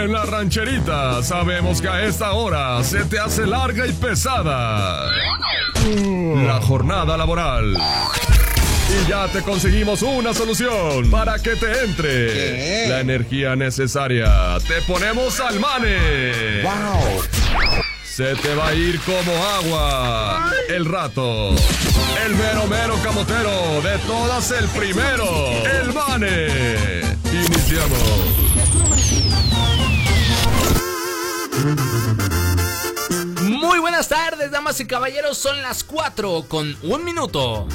En la rancherita sabemos que a esta hora se te hace larga y pesada la jornada laboral. Y ya te conseguimos una solución para que te entre la energía necesaria. Te ponemos al mane. ¡Wow! Se te va a ir como agua el rato. El mero mero camotero de todas el primero. El mane. Iniciamos. Muy buenas tardes, damas y caballeros. Son las 4 con un minuto.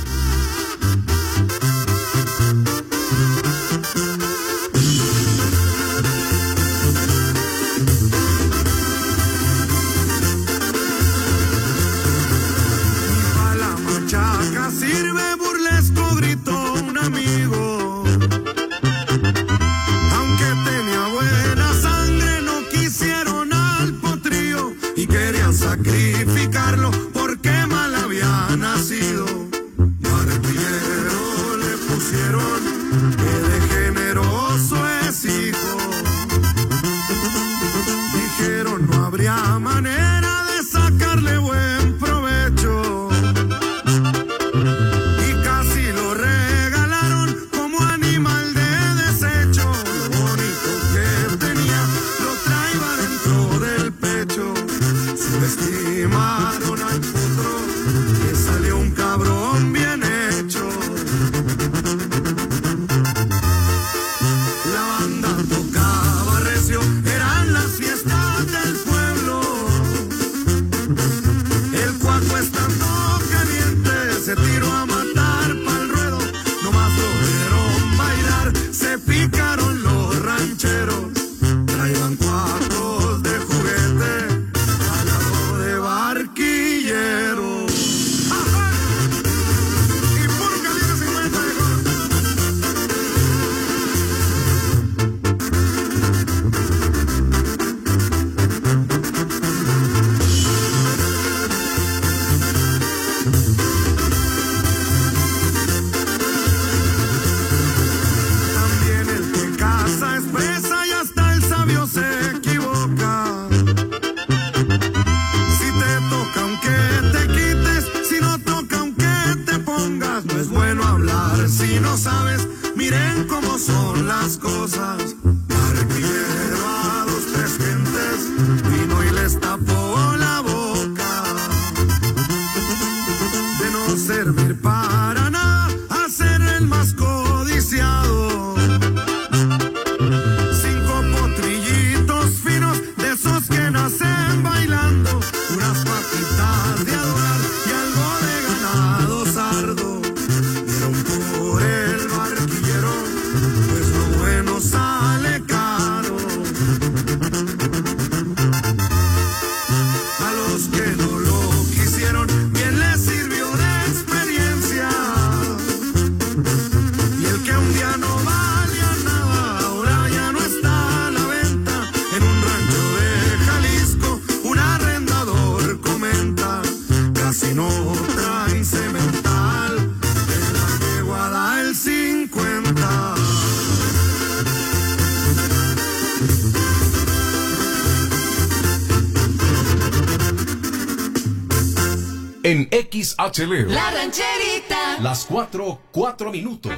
La rancherita. Las 4, 4 minutos.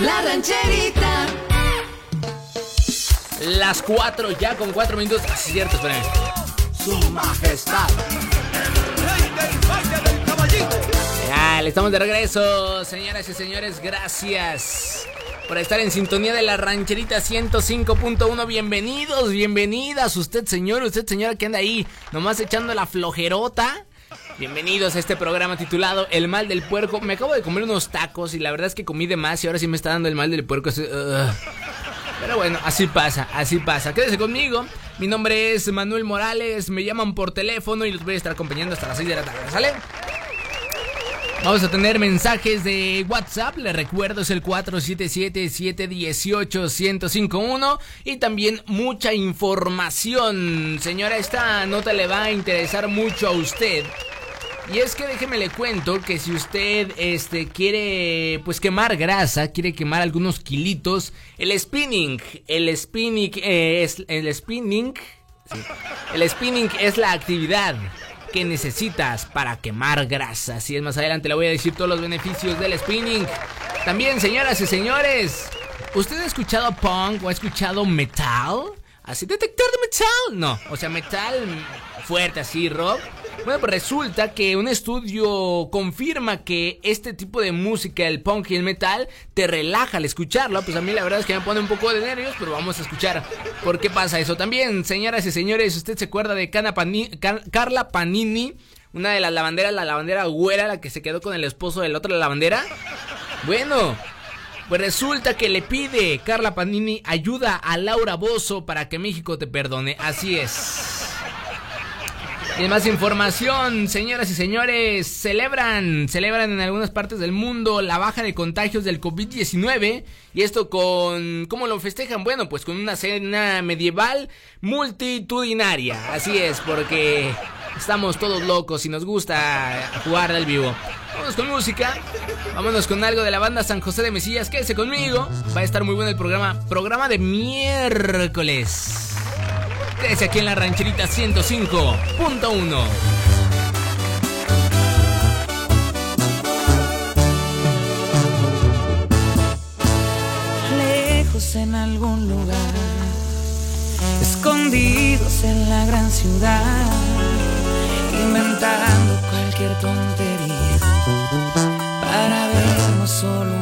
La rancherita. Las 4 ya con 4 minutos. Ah, sí, es cierto, espérenme. Su majestad. Ya, le estamos de regreso, señoras y señores. Gracias por estar en sintonía de la rancherita 105.1. Bienvenidos, bienvenidas. Usted, señor, usted, señora, que anda ahí nomás echando la flojerota. Bienvenidos a este programa titulado El mal del puerco. Me acabo de comer unos tacos y la verdad es que comí de más y ahora sí me está dando el mal del puerco. Pero bueno, así pasa, así pasa. Quédese conmigo. Mi nombre es Manuel Morales. Me llaman por teléfono y los voy a estar acompañando hasta las 6 de la tarde. ¿Sale? Vamos a tener mensajes de WhatsApp, les recuerdo es el 477-718-1051 y también mucha información. Señora, esta nota le va a interesar mucho a usted. Y es que déjeme le cuento que si usted este quiere pues quemar grasa, quiere quemar algunos kilitos, el spinning, el spinning eh, es el spinning, el spinning es la actividad que necesitas para quemar grasa. Si es más adelante le voy a decir todos los beneficios del spinning. También, señoras y señores, ¿usted ha escuchado punk o ha escuchado metal? ¿Así detector de metal? No, o sea, metal fuerte así, rock. Bueno, pues resulta que un estudio confirma que este tipo de música, el punk y el metal, te relaja al escucharlo. Pues a mí la verdad es que me pone un poco de nervios, pero vamos a escuchar por qué pasa eso. También, señoras y señores, ¿usted se acuerda de Carla Panini? Una de las lavanderas, la lavandera güera, la que se quedó con el esposo del otro, la lavandera. Bueno, pues resulta que le pide Carla Panini ayuda a Laura Bozo para que México te perdone. Así es. Y más información, señoras y señores, celebran, celebran en algunas partes del mundo la baja de contagios del COVID-19 y esto con, ¿cómo lo festejan? Bueno, pues con una cena medieval multitudinaria, así es, porque estamos todos locos y nos gusta jugar al vivo. Vámonos con música, vámonos con algo de la banda San José de Mesillas, quédese conmigo, va a estar muy bueno el programa, programa de miércoles. Quédese aquí en la rancherita 105.1. Lejos en algún lugar, escondidos en la gran ciudad, inventando cualquier tontería para vernos solo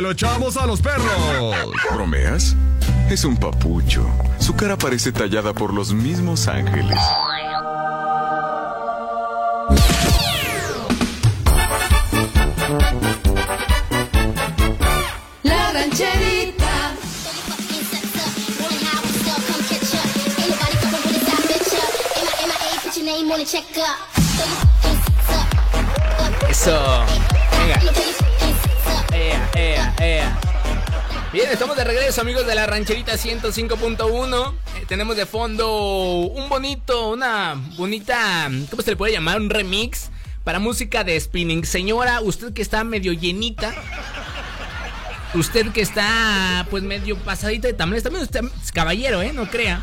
se lo echamos a los perros? ¿Bromeas? Es un papucho. Su cara parece tallada por los mismos ángeles. La rancherita. Eso. Venga. Bien, estamos de regreso, amigos de la rancherita 105.1. Eh, tenemos de fondo un bonito, una bonita, ¿cómo se le puede llamar? Un remix para música de spinning. Señora, usted que está medio llenita, usted que está pues medio pasadita de tamales, también usted es caballero, ¿eh? No crea.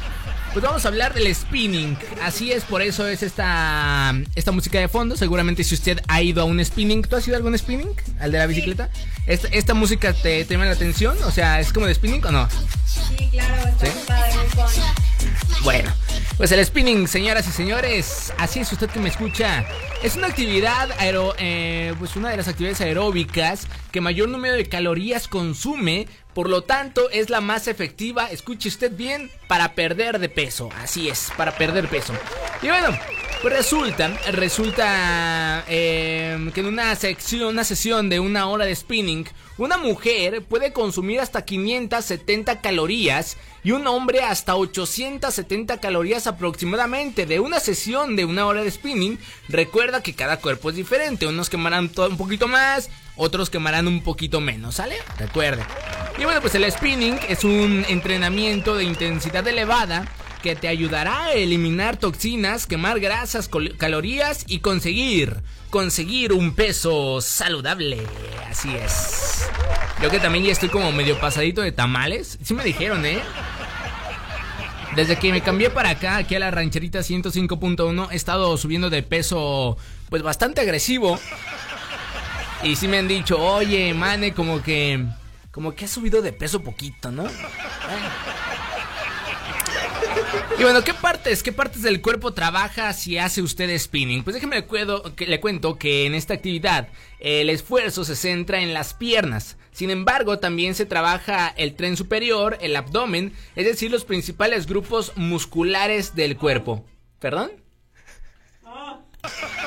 Pues vamos a hablar del spinning. Así es, por eso es esta, esta música de fondo. Seguramente si usted ha ido a un spinning, ¿tú has ido a algún spinning? ¿Al de la bicicleta? ¿Esta, esta música te, te llama la atención? O sea, ¿es como de spinning o no? Sí, claro, está ¿Sí? fun. Bueno, pues el spinning, señoras y señores, así es usted que me escucha. Es una actividad aero, eh, pues una de las actividades aeróbicas que mayor número de calorías consume, por lo tanto es la más efectiva, escuche usted bien, para perder de peso. Así es, para perder peso. Y bueno, resulta, resulta eh, que en una sección, una sesión de una hora de spinning, una mujer puede consumir hasta 570 calorías y un hombre hasta 870 calorías aproximadamente de una sesión de una hora de spinning. Recuerda que cada cuerpo es diferente, unos quemarán todo un poquito más, otros quemarán un poquito menos, ¿sale? Recuerde. Y bueno, pues el spinning es un entrenamiento de intensidad elevada que te ayudará a eliminar toxinas, quemar grasas, calorías y conseguir, conseguir un peso saludable. Así es. Yo que también ya estoy como medio pasadito de tamales. Sí me dijeron, ¿eh? Desde que me cambié para acá, aquí a la rancherita 105.1, he estado subiendo de peso, pues bastante agresivo. Y sí me han dicho, oye, mane, como que, como que has subido de peso poquito, ¿no? Y bueno, ¿qué partes, qué partes del cuerpo trabaja si hace usted spinning? Pues déjeme le, cuedo- que, le cuento que en esta actividad el esfuerzo se centra en las piernas. Sin embargo, también se trabaja el tren superior, el abdomen, es decir, los principales grupos musculares del cuerpo. ¿Perdón? A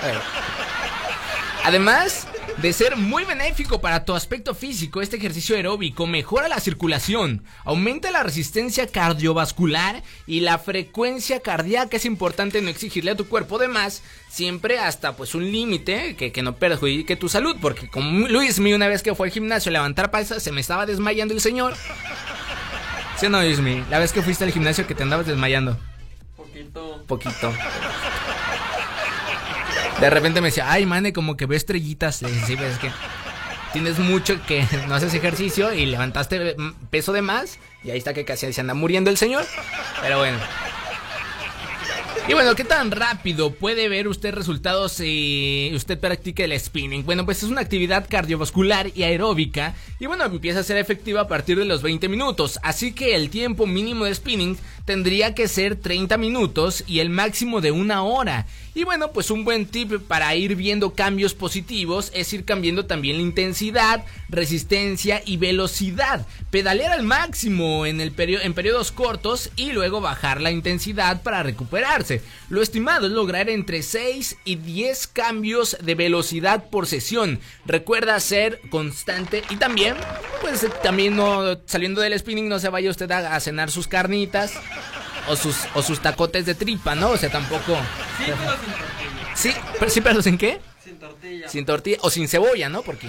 ver. Además de ser muy benéfico para tu aspecto físico, este ejercicio aeróbico mejora la circulación, aumenta la resistencia cardiovascular y la frecuencia cardíaca. Es importante no exigirle a tu cuerpo de más, siempre hasta pues un límite que, que no perjudique tu salud, porque como Luis mi una vez que fue al gimnasio a levantar pesas, se me estaba desmayando el señor. ¿Sí o no, Luismi? La vez que fuiste al gimnasio que te andabas desmayando. Poquito. Poquito. De repente me decía, ay, mane, como que veo estrellitas. Le sí, pues es que tienes mucho que no haces ejercicio y levantaste peso de más. Y ahí está que casi se anda muriendo el señor. Pero bueno. Y bueno, ¿qué tan rápido puede ver usted resultados si usted practica el spinning? Bueno, pues es una actividad cardiovascular y aeróbica y bueno, empieza a ser efectiva a partir de los 20 minutos, así que el tiempo mínimo de spinning tendría que ser 30 minutos y el máximo de una hora. Y bueno, pues un buen tip para ir viendo cambios positivos es ir cambiando también la intensidad, resistencia y velocidad. Pedalear al máximo en, el en periodos cortos y luego bajar la intensidad para recuperarse. Lo estimado es lograr entre 6 y 10 cambios de velocidad por sesión. Recuerda ser constante y también, pues también no saliendo del spinning no se vaya usted a, a cenar sus carnitas o sus, o sus tacotes de tripa, ¿no? O sea, tampoco... Sí, pero sí, pero ¿sin qué? Sin tortilla. Sin tortilla o sin cebolla, ¿no? Porque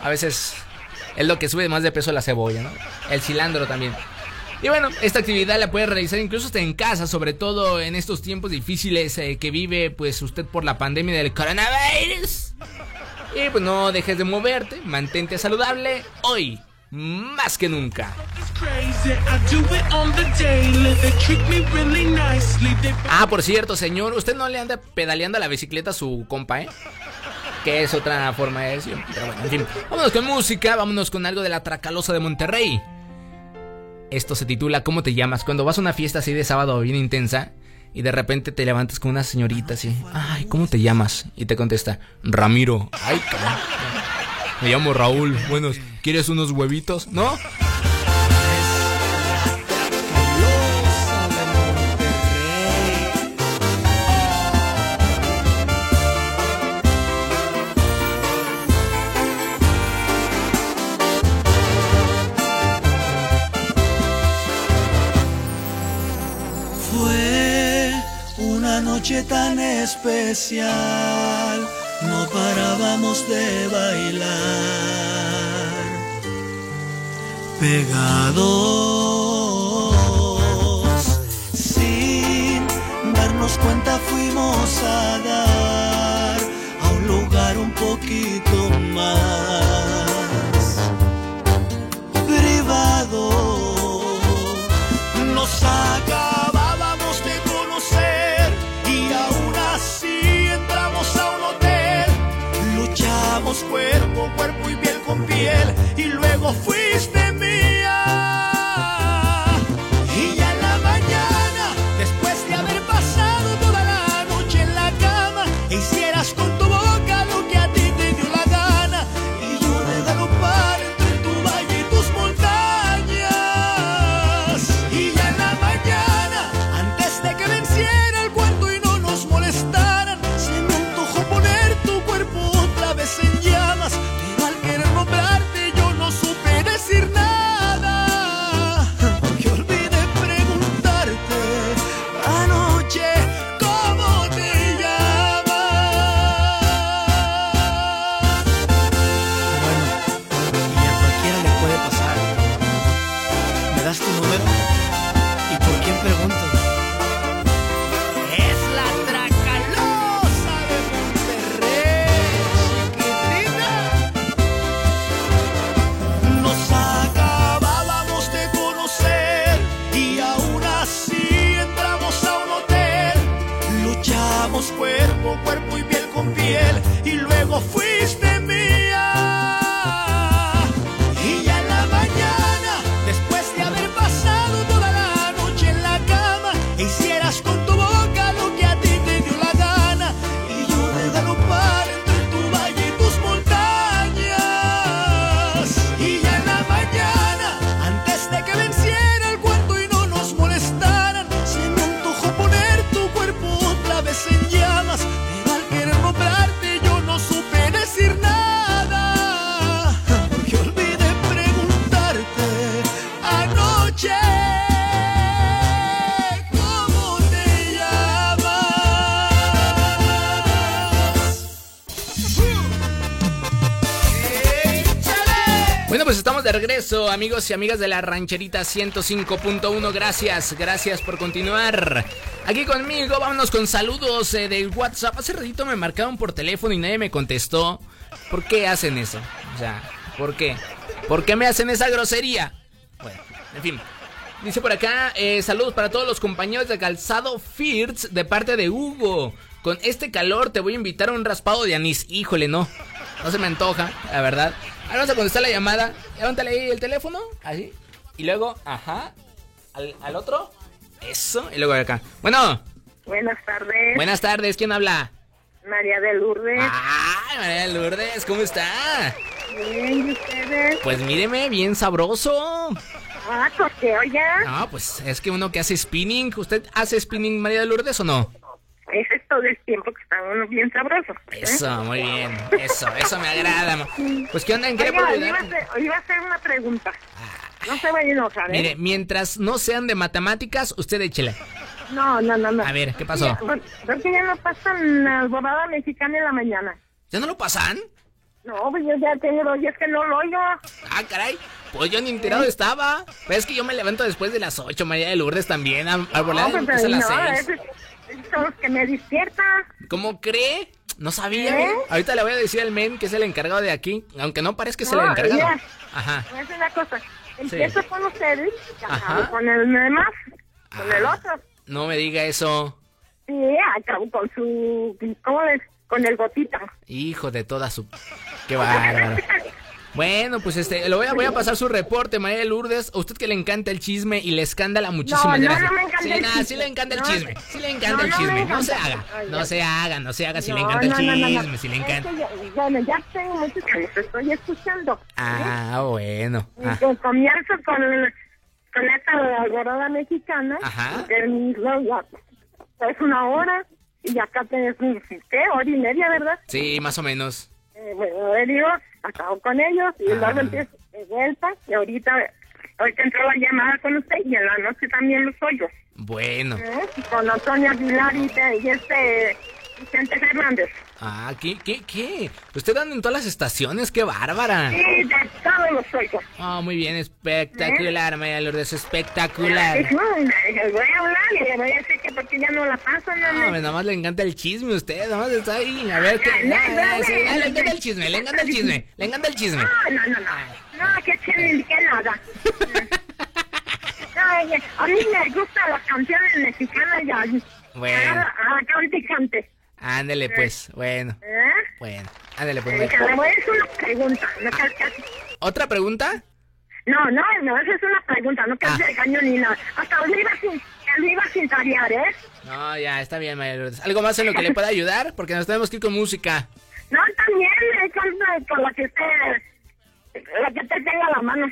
a veces es lo que sube más de peso la cebolla, ¿no? El cilantro también. Y bueno, esta actividad la puede realizar incluso en casa, sobre todo en estos tiempos difíciles eh, que vive pues usted por la pandemia del coronavirus. Y pues no dejes de moverte, mantente saludable hoy más que nunca. Ah, por cierto, señor, usted no le anda pedaleando a la bicicleta a su compa, ¿eh? Que es otra forma de decir. Pero bueno, en fin. Vámonos con música, vámonos con algo de la Tracalosa de Monterrey. Esto se titula ¿Cómo te llamas? Cuando vas a una fiesta así de sábado bien intensa y de repente te levantas con una señorita así. Ay, ¿cómo te llamas? Y te contesta, Ramiro. Ay, cabrón. Me llamo Raúl. Bueno, ¿quieres unos huevitos? ¿No? Fue una noche tan especial, no parábamos de bailar. pegados. Sin darnos cuenta fuimos a dar a un lugar un poquito más privado. Y luego fuiste y luego fuiste mía. Amigos y amigas de la rancherita 105.1. Gracias, gracias por continuar aquí conmigo. Vámonos con saludos eh, del WhatsApp. Hace ratito me marcaron por teléfono y nadie me contestó. ¿Por qué hacen eso? O sea, ¿por qué? ¿Por qué me hacen esa grosería? Bueno, en fin. Dice por acá, eh, saludos para todos los compañeros de Calzado Firts de parte de Hugo. Con este calor te voy a invitar a un raspado de anís. Híjole, no. No se me antoja, la verdad. Ahora vamos a contestar la llamada. Levántale ahí el teléfono. Así. Y luego, ajá. Al, al otro. Eso. Y luego acá. Bueno. Buenas tardes. Buenas tardes. ¿Quién habla? María de Lourdes. Ay, María Lourdes. ¿Cómo está? Bien, ¿y ustedes? Pues míreme, bien sabroso. Ah, coqueo ya. No, pues es que uno que hace spinning. ¿Usted hace spinning, María de Lourdes, o no? Ese es todo el tiempo que está uno bien sabroso. ¿eh? Eso, muy bien. Eso, eso me agrada. Pues, ¿qué onda? ¿En qué Oiga, iba, a hacer, iba a hacer una pregunta. No se vaya a enojar, ¿eh? Mire, mientras no sean de matemáticas, usted échele. No, no, no, no. A ver, ¿qué pasó? Ya, bueno, ¿Por qué ya no pasan la alborada mexicana en la mañana? ¿Ya no lo pasan? No, pues yo ya tengo días que no lo oigo. Ah, caray. Pues yo ni enterado estaba. Pues es que yo me levanto después de las 8, María de Lourdes también. A, a volar no, empieza a las no, 6. esos, esos son los que me despiertan. ¿Cómo cree? No sabía. ¿Eh? Ahorita le voy a decir al men que es el encargado de aquí. Aunque no parezca que es el encargado. ya. Ajá. Voy a hacer una cosa. Empiezo con ustedes Ajá. con el demás, con el Ah. otro. No me diga eso. Sí, acabo con su... ¿Cómo es? Con el gotita. Hijo de toda su. Qué bárbaro. Bueno, pues este, lo voy a, voy a pasar su reporte, María de Lourdes. A usted que le encanta el chisme y le escándala muchísimas No, no, gracias. no me encanta sí, el chisme. sí le encanta el chisme. Sí le encanta el chisme. No se haga. No se haga, no se haga si le encanta el chisme, si le encanta. ya- bueno, ya tengo muchos que los estoy escuchando. Ah, bueno. Y Ah, que comienzo con, con esta alborada mexicana. Ajá. Es una hora. Y acá tenés, un- ¿qué? Hora y media, ¿verdad? Sí, más o menos. Eh, bueno, le digo, acabo con ellos y Ah. luego empiezo de vuelta. Y ahorita, ahorita entró la llamada con usted y en la noche también los oigo. Bueno. ¿eh? Con Antonio Aguilar y este, Vicente Fernández. Ah, ¿qué, qué, qué? Usted anda en todas las estaciones, qué bárbara. Sí, de todos los oigo. Ah, muy bien, espectacular, María Lourdes, espectacular. Dijo, le voy a hablar y le voy a decir que porque ya no la paso, no, No, nada más le encanta el chisme a usted, nada más está ahí. A ver qué. No, no, sí, no, le no, encanta no. el chisme, le encanta el chisme, le encanta el chisme. No, no, no, no. No, que chisme que nada. No, oye, a mí me gustan las canciones mexicanas ya. Bueno. A, a cante y cante. Ándele pues, bueno, ¿Eh? bueno. Ándele pues. Que bueno. voy a hacer una pregunta. No que- ¿Otra pregunta? No, no, no, esa es una pregunta, no que Ah. se caño ni nada. Hasta lo iba sin, iba sin tarear, ¿eh? No, ya, está bien, María Lourdes. ¿Algo más en lo que le pueda ayudar? Porque nos tenemos que ir con música. No, también, eh, con, con la que esté, la que te tenga la mano.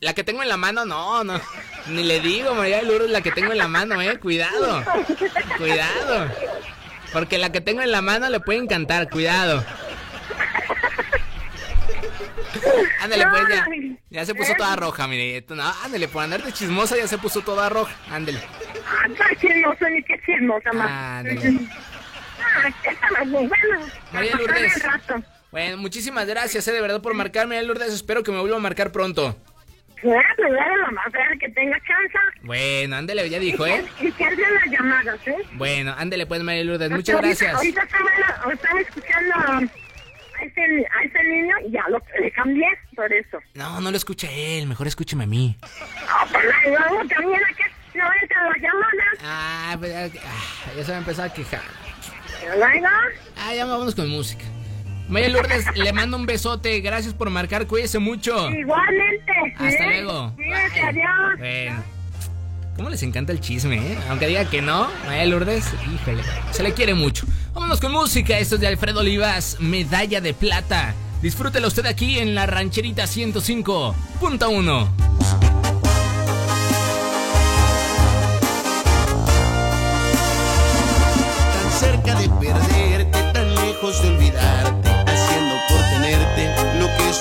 La que tengo en la mano, no, no. Ni le digo, María Lourdes, la que tengo en la mano, eh. Cuidado. Cuidado. Porque la que tengo en la mano le puede encantar, cuidado. Ándale, pues ya. Ya se puso toda roja, mire. No, ándale, por andar de chismosa ya se puso toda roja. Ándale. Ah, qué chismoso, ni qué chismosa, más. Ándale. María Lourdes. Bueno, muchísimas gracias, eh, de verdad, por marcarme, Lourdes. Espero que me vuelva a marcar pronto. Claro, claro, ver, que tenga chance. Bueno, ándale, ya dijo, ¿eh? Y que hacen las llamadas, ¿eh? Bueno, ándale, pues, María Lourdes. Muchas Ahorita- gracias. Ahorita estaba, estaba escuchando a ese, a ese niño y ya lo le cambié por eso. No, no lo escucha él, mejor escúcheme a mí. No, pero luego también aquí no entra la llamada. Ah, pues, ya, ah, ya se va a empezar a quejar. Luego, Ah, ya vámonos con música. María Lourdes, le mando un besote. Gracias por marcar. Cuídese mucho. igualmente. Hasta ¿eh? luego. Cuídate, adiós. Bueno. ¿Cómo les encanta el chisme, eh? Aunque diga que no, María Lourdes, híjole, se le quiere mucho. Vámonos con música. Esto es de Alfredo Olivas, Medalla de Plata. Disfrútelo usted aquí en la rancherita 105.1. tan cerca de perderte, tan lejos de olvidarte,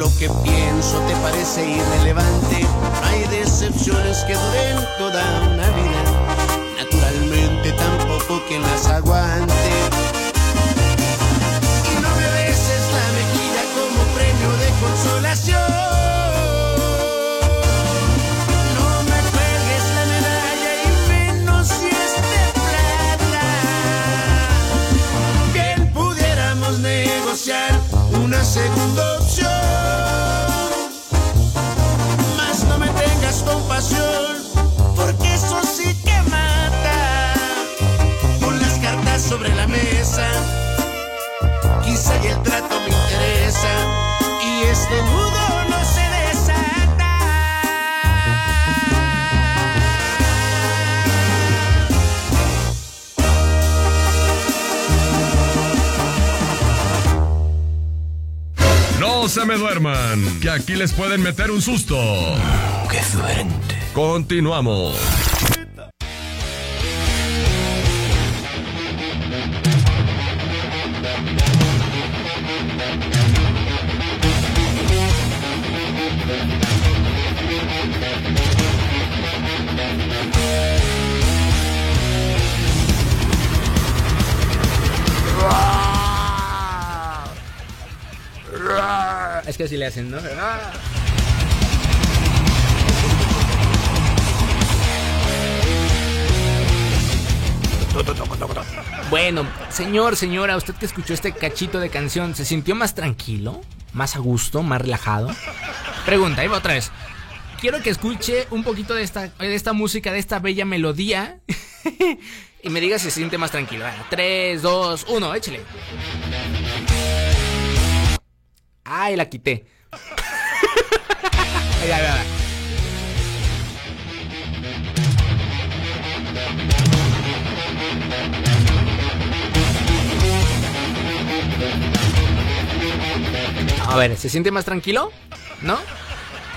lo que pienso te parece irrelevante, hay decepciones que duren toda una vida. Que aquí les pueden meter un susto. ¡Qué suerte! Continuamos. Le hacen, ¿no? Bueno, señor, señora, usted que escuchó este cachito de canción, ¿se sintió más tranquilo? ¿Más a gusto? ¿Más relajado? Pregunta, ahí va otra vez. Quiero que escuche un poquito de esta, de esta música, de esta bella melodía. y me diga si se siente más tranquilo. 3, 2, 1, échale. Ay, la quité. A ver, ¿se siente más tranquilo? ¿No?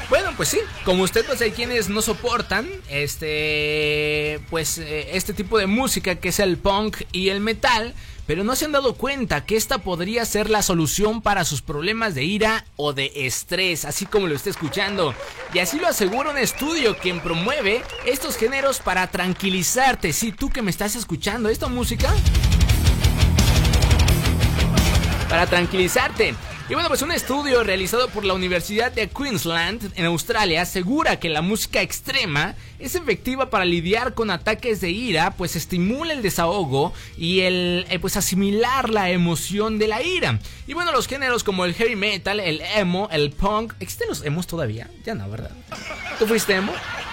Bueno, pues sí, como usted pues hay quienes no soportan este pues eh, este tipo de música que es el punk y el metal, pero no se han dado cuenta que esta podría ser la solución para sus problemas de ira o de estrés, así como lo está escuchando. Y así lo asegura un estudio quien promueve estos géneros para tranquilizarte. Si tú que me estás escuchando esta música para tranquilizarte. Y bueno, pues un estudio realizado por la Universidad de Queensland en Australia asegura que la música extrema es efectiva para lidiar con ataques de ira, pues estimula el desahogo y el eh, pues asimilar la emoción de la ira. Y bueno, los géneros como el heavy metal, el emo, el punk, ¿existen los emos todavía? Ya no, ¿verdad? ¿Tú fuiste emo?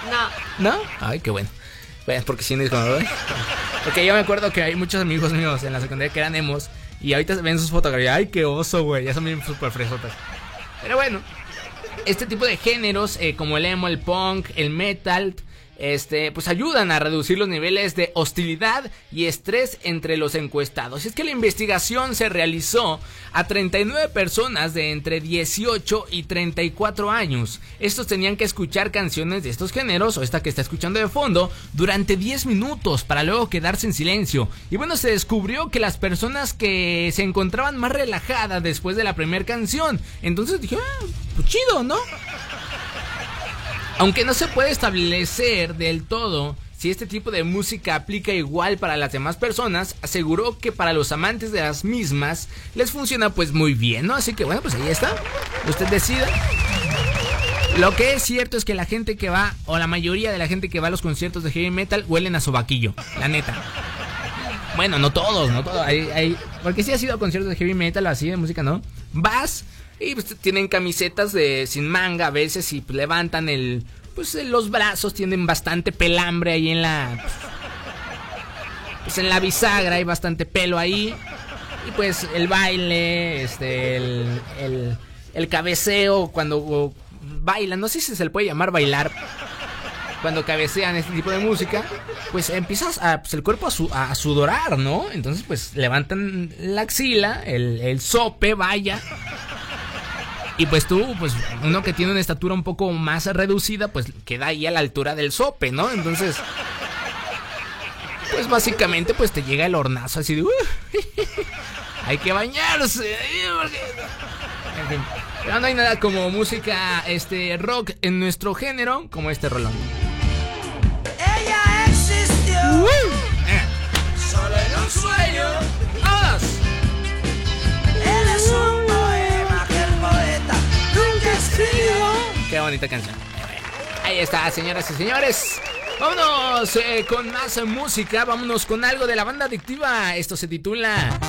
No. ¿No? Ay, qué bueno. Pues porque sí, es como, ¿verdad? Porque yo me acuerdo que hay muchos amigos míos en la secundaria que eran emos y ahorita ven sus fotografías. Ay, qué oso, güey. Ya son bien súper fresotas. Pero bueno, este tipo de géneros, eh, como el emo, el punk, el metal, este, pues ayudan a reducir los niveles de hostilidad y estrés entre los encuestados. Y es que la investigación se realizó a 39 personas de entre 18 y 34 años. Estos tenían que escuchar canciones de estos géneros, o esta que está escuchando de fondo, durante 10 minutos para luego quedarse en silencio. Y bueno, se descubrió que las personas que se encontraban más relajadas después de la primera canción, entonces dije, ah, pues chido, ¿no? Aunque no se puede establecer del todo si este tipo de música aplica igual para las demás personas, aseguró que para los amantes de las mismas les funciona pues muy bien, ¿no? Así que bueno, pues ahí está. Usted decida. Lo que es cierto es que la gente que va, o la mayoría de la gente que va a los conciertos de heavy metal, huelen a sobaquillo, la neta. Bueno, no todos, no todos. Porque si has ido a conciertos de heavy metal o así de música, ¿no? Vas y pues, tienen camisetas de sin manga a veces y pues, levantan el pues los brazos tienen bastante pelambre ahí en la pues en la bisagra hay bastante pelo ahí y pues el baile este el, el, el cabeceo cuando bailan no sé si se le puede llamar bailar cuando cabecean este tipo de música, pues empiezas a, pues el cuerpo a, su, a, sudorar, ¿no? Entonces, pues levantan la axila, el, el sope, vaya. Y pues tú, pues uno que tiene una estatura un poco más reducida, pues queda ahí a la altura del sope, ¿no? Entonces, pues básicamente pues te llega el hornazo así de... Uh, hay que bañarse. En fin, pero no hay nada como música este rock en nuestro género como este rolón. Ella existió Uh, canción. Ahí está, señoras y señores. Vámonos eh, con más música. Vámonos con algo de la banda adictiva. Esto se titula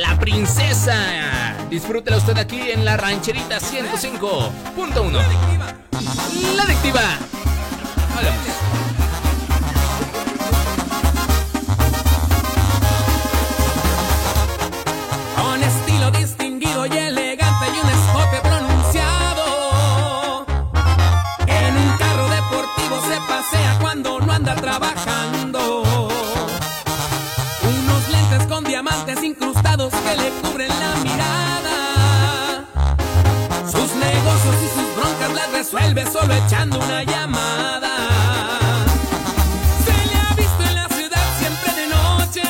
La Princesa. Disfrútela usted aquí en la rancherita 105.1. La adictiva. Vamos. Con que le cubren la mirada. Sus negocios y sus broncas las resuelve solo echando una llamada. Se le ha visto en la ciudad siempre de noche.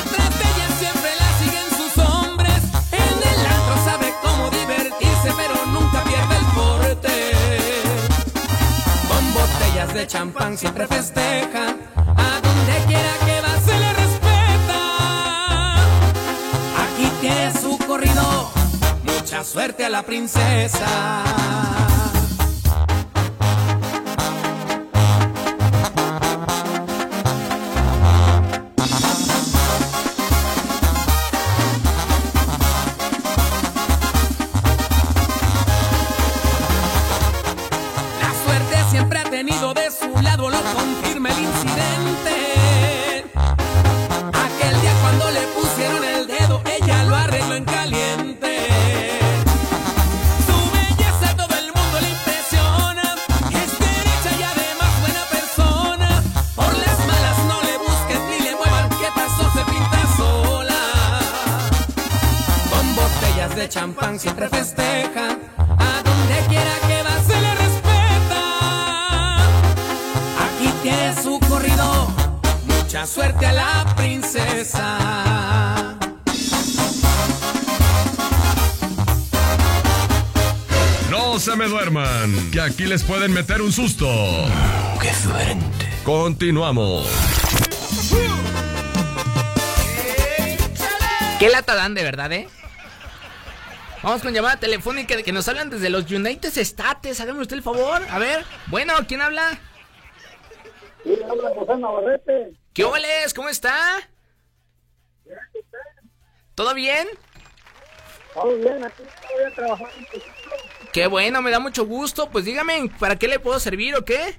Atrás de ella siempre la siguen sus hombres. En el antro sabe cómo divertirse, pero nunca pierde el porte. Con botellas de champán siempre festeja la princesa. Siempre festeja. A donde quiera que va se le respeta. Aquí tiene su corrido. Mucha suerte a la princesa. No se me duerman, que aquí les pueden meter un susto. ¡Qué suerte! Continuamos. Qué lata dan de verdad, ¿eh? Vamos con llamada telefónica de que nos hablan desde los United States. Hágame usted el favor. A ver. Bueno, ¿quién habla? Sí, habla José Navarrete. ¿Qué óvales? ¿Cómo está? ¿Todo bien? Todo bien, aquí todavía trabajando. Qué bueno, me da mucho gusto. Pues dígame, ¿para qué le puedo servir o qué?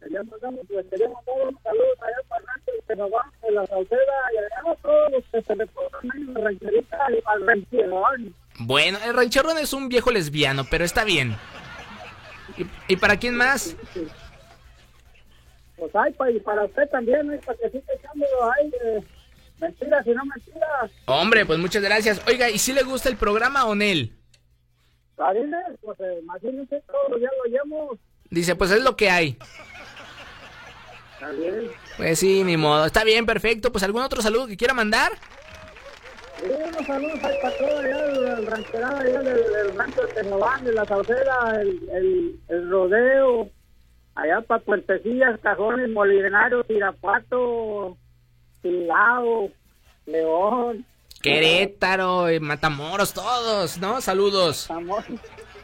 Quería mandar, pues, un saludo allá para rancho de Tenován, de la Sauceda, y allá a todos los que se reportan ahí en la rancherita y al rancherón. Bueno, el rancherón es un viejo lesbiano, pero está bien. ¿Y, y para quién más? Pues ay, pa- y para usted también, ay, para que siga echándolo ahí, eh, mentiras y no mentiras. Hombre, pues muchas gracias. Oiga, ¿y si le gusta el programa o Nel? Adine, pues eh, imagínense, todos días lo llevamos. Dice, pues es lo que hay. Está bien. Pues sí, ni modo. Está bien, perfecto. Pues algún otro saludo que quiera mandar. Unos saludos para todo allá, el, el rancherado allá del, del rancho de Tenován, de la Sauceda, el, el, el rodeo, allá para Puentecillas, Cajones, Molinarios, Irapuato, Silao, León. Querétaro, eh, Matamoros, todos, ¿no? Saludos.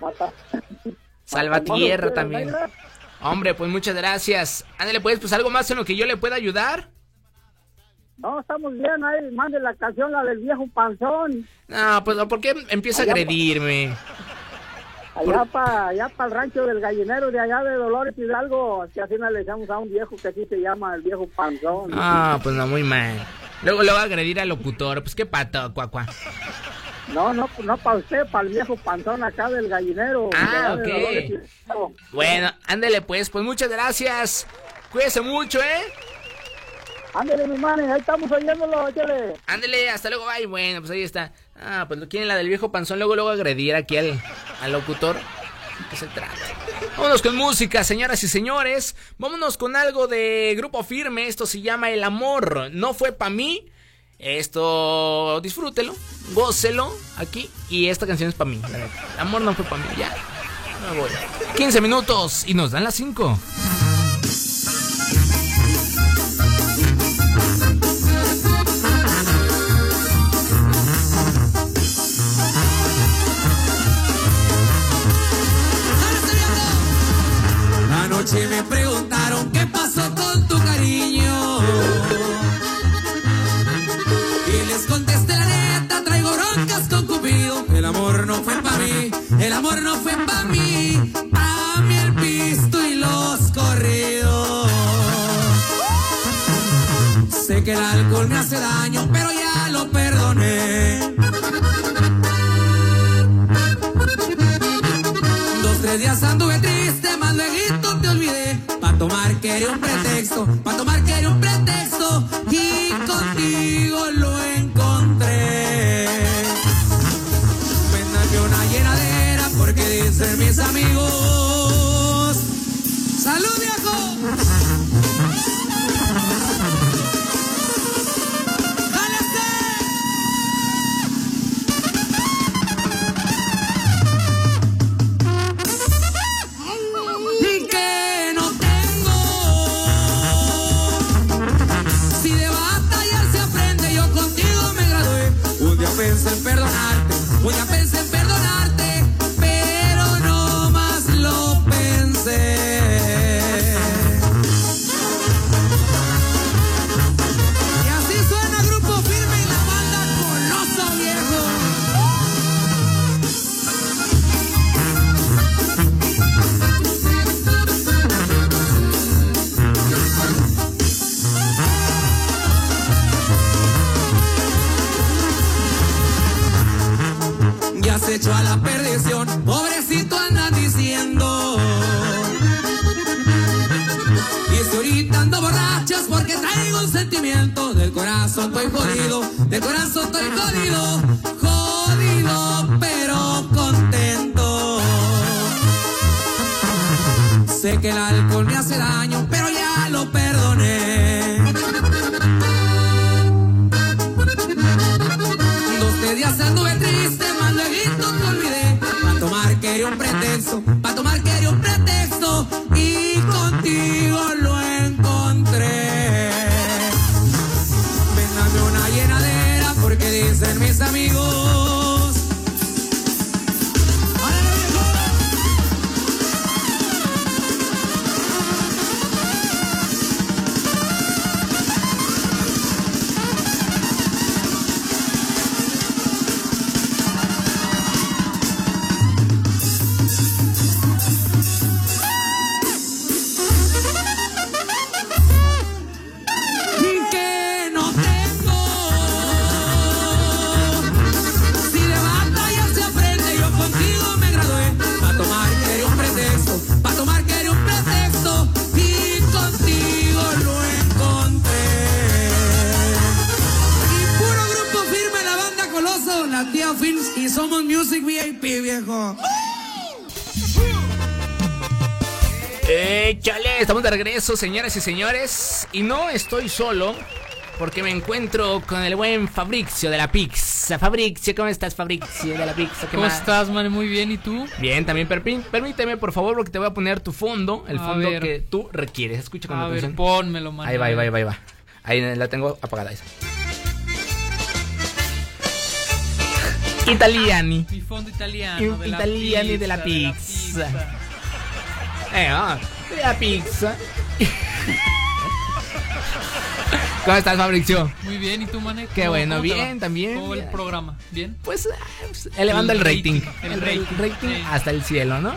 Mata- Salvatierra Matamoros, también. Hombre, pues muchas gracias. Ándale, pues, pues algo más en lo que yo le pueda ayudar. No, estamos bien ahí, mande la canción, la del viejo panzón. No, pues, ¿por qué empieza a agredirme? Allá para allá pa el rancho del gallinero de allá de Dolores Hidalgo, que así le echamos a un viejo que así se llama el viejo panzón. Ah, pues no, muy mal. Luego le va a agredir al locutor. Pues qué pato, cuacua. No, no, no para usted, para el viejo panzón acá del gallinero. Ah, ok. Bueno, ándele pues, pues muchas gracias. Cuídese mucho, ¿eh? Ándale, mi mane, ahí estamos oyéndolo, échale. Ándele, hasta luego, bye. Bueno, pues ahí está. Ah, pues lo quieren la del viejo panzón, luego luego agredir aquí al, locutor. ¿De qué se trata? Vámonos con música, señoras y señores. Vámonos con algo de Grupo Firme. Esto se llama El Amor. No fue para mí. Esto, disfrútelo, gócelo aquí. Y esta canción es para mí. El amor no fue para mí, ya. Me voy. 15 minutos y nos dan las 5. Anoche me preguntaron qué pasó con tu cariño. Y les contesté la neta, traigo broncas con Cupido. El amor no fue para mí, el amor no fue para mí. A mí el pisto y los corridos. Sé que el alcohol me hace daño, pero ya lo perdoné. Dos, tres días anduve triste, un pretexto, pa' tomar quería un pretexto. Y contigo lo encontré. Véndame una llenadera porque dicen mis amigos. ¡Salud, viejo! Voy a pensar has hecho a la perdición. Pobrecito andan diciendo. Y si ahorita ando borrachas porque traigo un sentimiento. Del corazón estoy jodido, del corazón estoy jodido, jodido, pero contento. Sé que el alcohol me hace daño, pero ya lo perdoné. Quería un pretexto, pa' tomar quería un pretexto. Y contigo lo encontré. Ven, dame una llenadera, porque dicen mis amigos. Y somos Music VIP, viejo. Échale, estamos de regreso, señoras y señores. Y no estoy solo, porque me encuentro con el buen Fabricio de la Pizza. Fabricio, ¿cómo estás, Fabricio de la Pizza? ¿Qué ¿Cómo más? estás, man? Muy bien, ¿y tú? Bien, también permí- permíteme, por favor, porque te voy a poner tu fondo, el A fondo ver. que tú requieres. Escucha con A ver, atención. pónmelo, man. Ahí va, ahí va, ahí va, ahí va. Ahí la tengo apagada esa. Italiani. Mi fondo italiano. Italiani de la pizza, pizza. Eh, de la pizza. ¿Cómo estás, Fabricio? Muy bien, ¿y tú, Mané? Qué ¿Cómo- bueno, bien, también, ¿Cómo el programa? ¿Bien? Pues, pues, elevando el, El rating. rating, el El, rating, rating hasta el cielo, ¿no?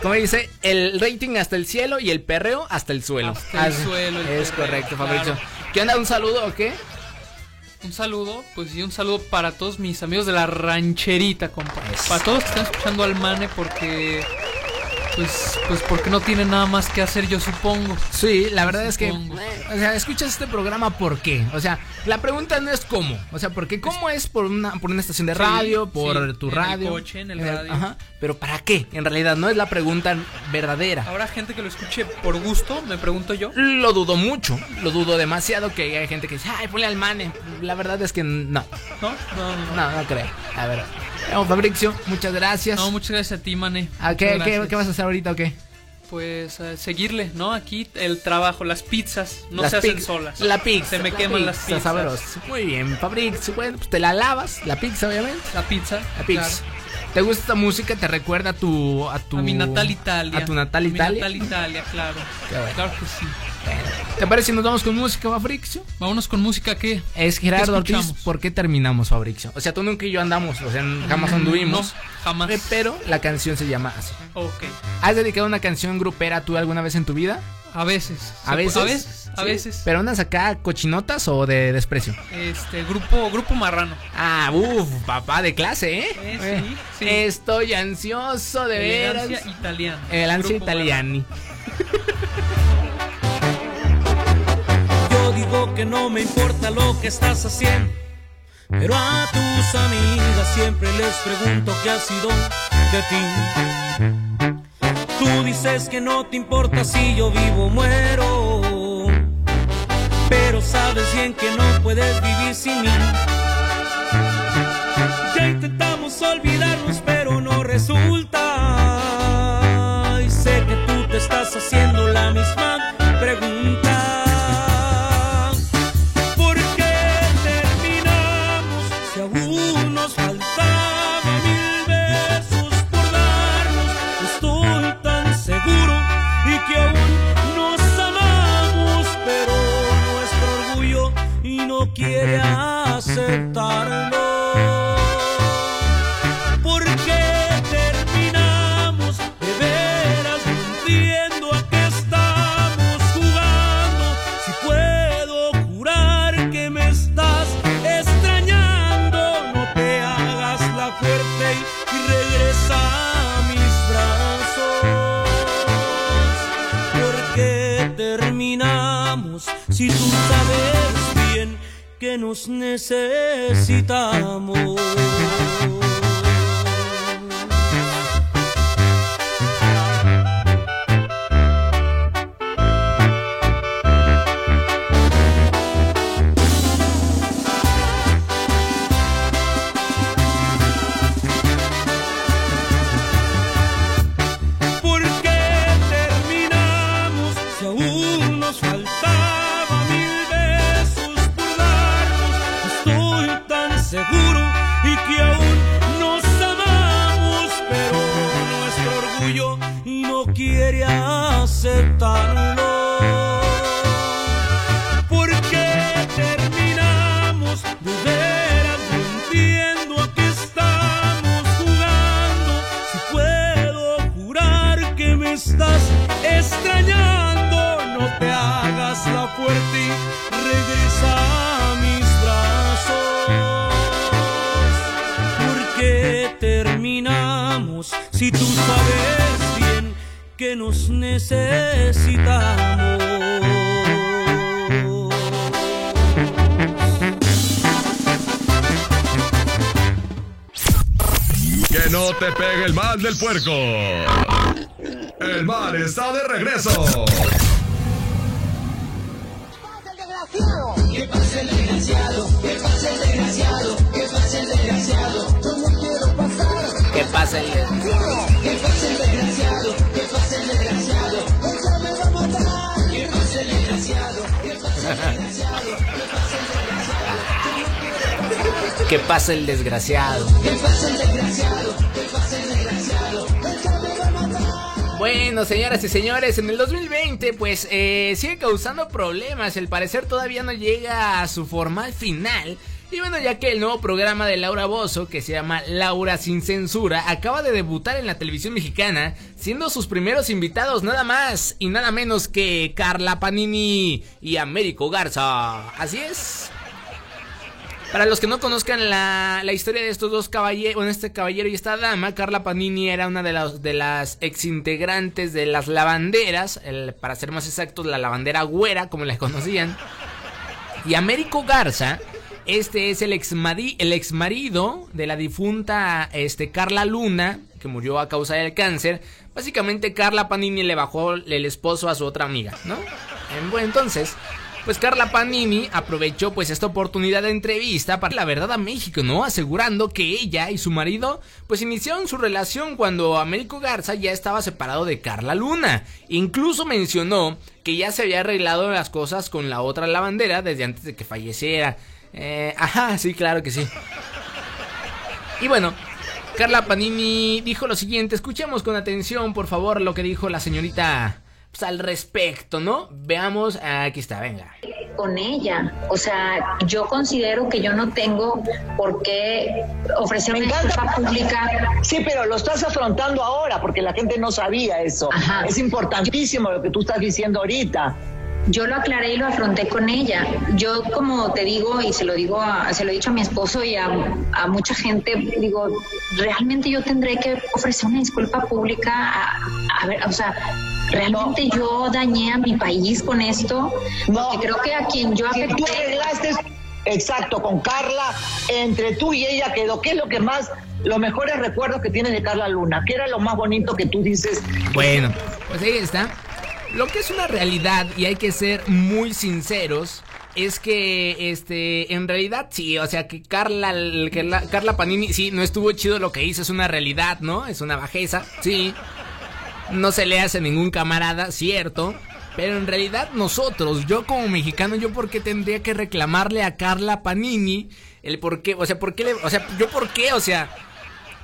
Como dice, el rating hasta el cielo y el perreo hasta el suelo. Hasta el suelo, el Es perreo, correcto, claro. Fabricio. ¿Qué onda? ¿Un saludo o qué? Un saludo, pues sí, un saludo para todos mis amigos de la rancherita, compa. Para todos que están escuchando al Mane porque... Pues, pues porque no tienen nada más que hacer, yo supongo. Sí, la verdad es que, eh, o sea, escuchas este programa ¿por qué? O sea, la pregunta no es cómo, o sea, porque cómo es por una por una estación de Sí, radio, por sí, tu en el radio, coche, en el radio. ajá, pero ¿para qué? En realidad no es la pregunta verdadera. Habrá gente que lo escuche por gusto, me pregunto yo. Lo dudo mucho, lo dudo demasiado que hay gente que dice, "Ay, ponle al mane." La verdad es que no. ¿No? No, no. No, no creo. A ver. Fabricio, muchas gracias. No, muchas gracias a ti, Mane. ¿A Muchas qué, qué, qué vas a hacer ahorita o qué? Pues eh, seguirle, ¿no? Aquí el trabajo, las pizzas no Las se hacen solas. La pizza. Se me la queman las pizza, pizzas. sabroso. Muy bien, Fabricio. Bueno, pues te la lavas, la pizza, obviamente. La pizza. La pizza. ¿Te gusta esta música? ¿Te recuerda a tu. a tu. A mi natal Italia. A tu natal A Italia? Mi natal Italia, claro. Bueno. Claro que sí. ¿Te parece si nos vamos con música, Fabricio? Vámonos con música, ¿qué? Es Gerardo ¿Qué Ortiz. ¿Por qué terminamos, Fabricio? O sea, tú nunca y yo andamos, o sea, jamás anduvimos. No, jamás. Eh, Pero la canción se llama así. Ok. ¿Has dedicado una canción grupera tú alguna vez en tu vida? A veces. ¿A veces? A veces. A Sí. veces. ¿Pero unas acá cochinotas o de desprecio? Este, grupo, grupo marrano. Ah, uff, papá de clase, ¿eh? Eh, sí, sí. Estoy ansioso de veras. Elegancia italiana. El ansia italiani. Yo digo que no me importa lo que estás haciendo, pero a tus amigas siempre les pregunto qué ha sido de ti. Tú dices que no te importa si yo vivo o muero, pero sabes bien que no puedes vivir sin mí. Ya intentamos olvidarnos, pero no resulta. Y sé que tú te estás haciendo la misma pregunta. No nos necesitamos. Puerco. El mal está de regreso. ¿Qué pasa el desgraciado? ¿Qué pasa el desgraciado? ¿Qué pasa el desgraciado? Yo no quiero pasar. ¿Qué pasa el ¿Qué pasa el desgraciado? ¿Qué pasa el desgraciado? Ella me va a matar. ¿Qué pasa el desgraciado? ¿Qué pasa el desgraciado? ¿Qué pasa el desgraciado? ¿Qué pasa el desgraciado? ¿Qué pasa Bueno, señoras y señores, en el 2020 pues eh, sigue causando problemas. El parecer todavía no llega a su formal final. Y bueno, ya que el nuevo programa de Laura Bozo, que se llama Laura sin censura, acaba de debutar en la televisión mexicana, siendo sus primeros invitados nada más y nada menos que Carla Panini y Américo Garza. Así es. Para los que no conozcan la, la historia de estos dos caballeros, bueno, este caballero y esta dama, Carla Panini era una de, las de las exintegrantes de las lavanderas, para ser más exactos, la lavandera güera, como la conocían. Y Américo Garza, este es el ex, el ex marido de la difunta este, Carla Luna, que murió a causa del cáncer. Básicamente Carla Panini le bajó el esposo a su otra amiga, ¿no? En- Bueno, entonces, pues Carla Panini aprovechó pues esta oportunidad de entrevista para la verdad a México, ¿no? Asegurando que ella y su marido pues iniciaron su relación cuando Américo Garza ya estaba separado de Carla Luna. Incluso mencionó que ya se había arreglado las cosas con la otra lavandera desde antes de que falleciera. Eh, ajá, sí, claro que sí. Y bueno, Carla Panini dijo lo siguiente, escuchemos con atención por favor lo que dijo la señorita pues, al respecto, ¿no? Veamos, aquí está, venga. con ella. O sea, yo considero que yo no tengo por qué ofrecer una disculpa pública. Sí, pero lo estás afrontando ahora porque la gente no sabía eso. Es importantísimo lo que tú estás diciendo ahorita. Yo lo aclaré y lo afronté con ella. Yo, como te digo, y se lo digo, a- se lo he dicho a mi esposo y a, a mucha gente, digo, realmente yo tendré que ofrecer una disculpa pública. A, a ver, o sea, realmente yo dañé a mi país con esto. Porque creo que a quien yo Que tú afecté. arreglaste, exacto, con Carla, entre tú y ella quedó. ¿Qué es lo que más, los mejores recuerdos que tienes de Carla Luna? ¿Qué era lo más bonito que tú dices? Bueno, pues ahí está. Lo que es una realidad, y hay que ser muy sinceros, es que, este, en realidad sí, o sea, que Carla, que la- Carla Panini, sí, no estuvo chido lo que hizo, es una realidad, ¿no? Es una bajeza, sí. No se le hace ningún camarada, cierto. Pero en realidad nosotros, yo como mexicano, yo por qué tendría que reclamarle a Carla Panini el por qué, o sea, por qué le, o sea, yo por qué, o sea,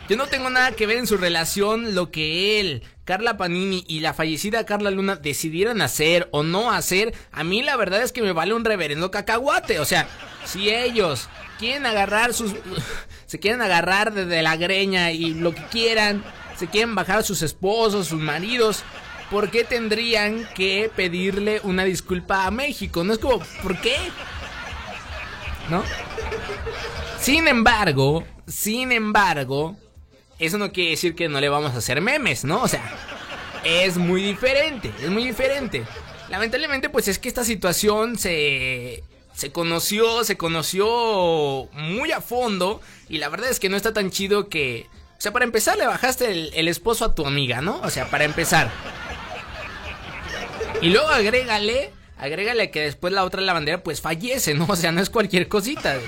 yo no tengo nada que ver en su relación lo que él, Carla Panini y la fallecida Carla Luna decidieran hacer o no hacer. A mí la verdad es que me vale un reverendo cacahuate. O sea, si ellos quieren agarrar sus... se quieren agarrar de, de la greña y lo que quieran, se quieren bajar a sus esposos, sus maridos, ¿por qué tendrían que pedirle una disculpa a México? No es como, ¿por qué? ¿No? Sin embargo, sin embargo, eso no quiere decir que no le vamos a hacer memes, ¿no? O sea, es muy diferente, es muy diferente. Lamentablemente, pues es que esta situación se, se conoció, se conoció muy a fondo. Y la verdad es que no está tan chido que. O sea, para empezar, le bajaste el, esposo a tu amiga, ¿no? O sea, para empezar. Y luego agrégale, agrégale que después la otra lavandera pues fallece, ¿no? O sea, no es cualquier cosita.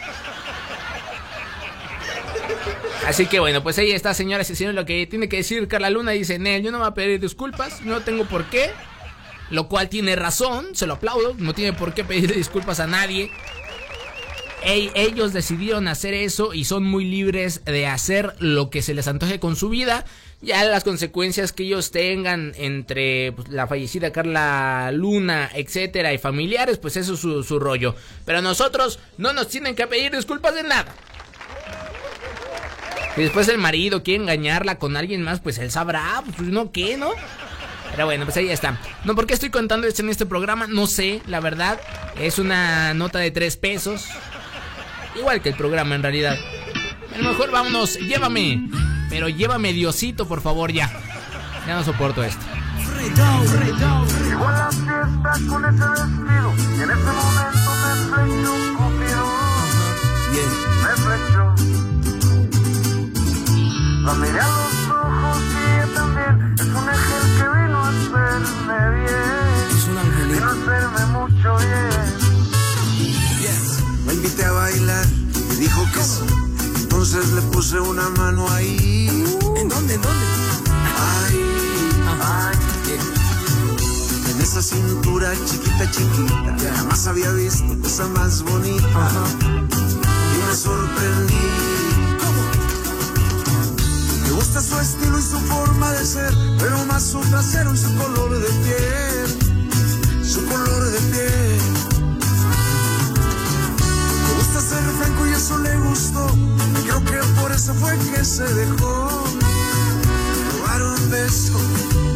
Así que bueno, pues ahí está, señoras y señores, lo que tiene que decir Carla Luna. Dice, Nel, yo no me voy a pedir disculpas, no tengo por qué. Lo cual tiene razón, se lo aplaudo, no tiene por qué pedirle disculpas a nadie. Ellos decidieron hacer eso y son muy libres de hacer lo que se les antoje con su vida. Ya las consecuencias que ellos tengan entre pues, la fallecida Carla Luna, etcétera, y familiares, pues eso es su, su rollo. Pero nosotros no nos tienen que pedir disculpas de nada. Y después el marido quiere engañarla con alguien más, pues él sabrá, pues no qué, ¿no? Pero bueno, pues ahí está. No, ¿por qué estoy contando esto en este programa? No sé, la verdad. Es una nota de tres pesos. Igual que el programa en realidad. A lo mejor vámonos, llévame. Pero llévame Diosito, por favor, ya. Ya no soporto esto. Llegó a la fiesta con ese vestido y en ese momento me flechó un cupido. Me flechó. La miré a los ojos y ella también. Es un ángel que vino a hacerme bien. Es un angelito. Vino a hacerme mucho bien. La invité a bailar y dijo que sí. Entonces le puse una mano ahí. ¿En dónde? ¿En dónde? Ahí. Ay. En esa cintura chiquita, chiquita. Jamás había visto cosa más bonita. Y me sorprendí. Su estilo y su forma de ser, pero más su trasero y su color de piel. Su color de piel. Me gusta ser franco y eso le gustó. Creo que por eso fue que se dejó robar un beso.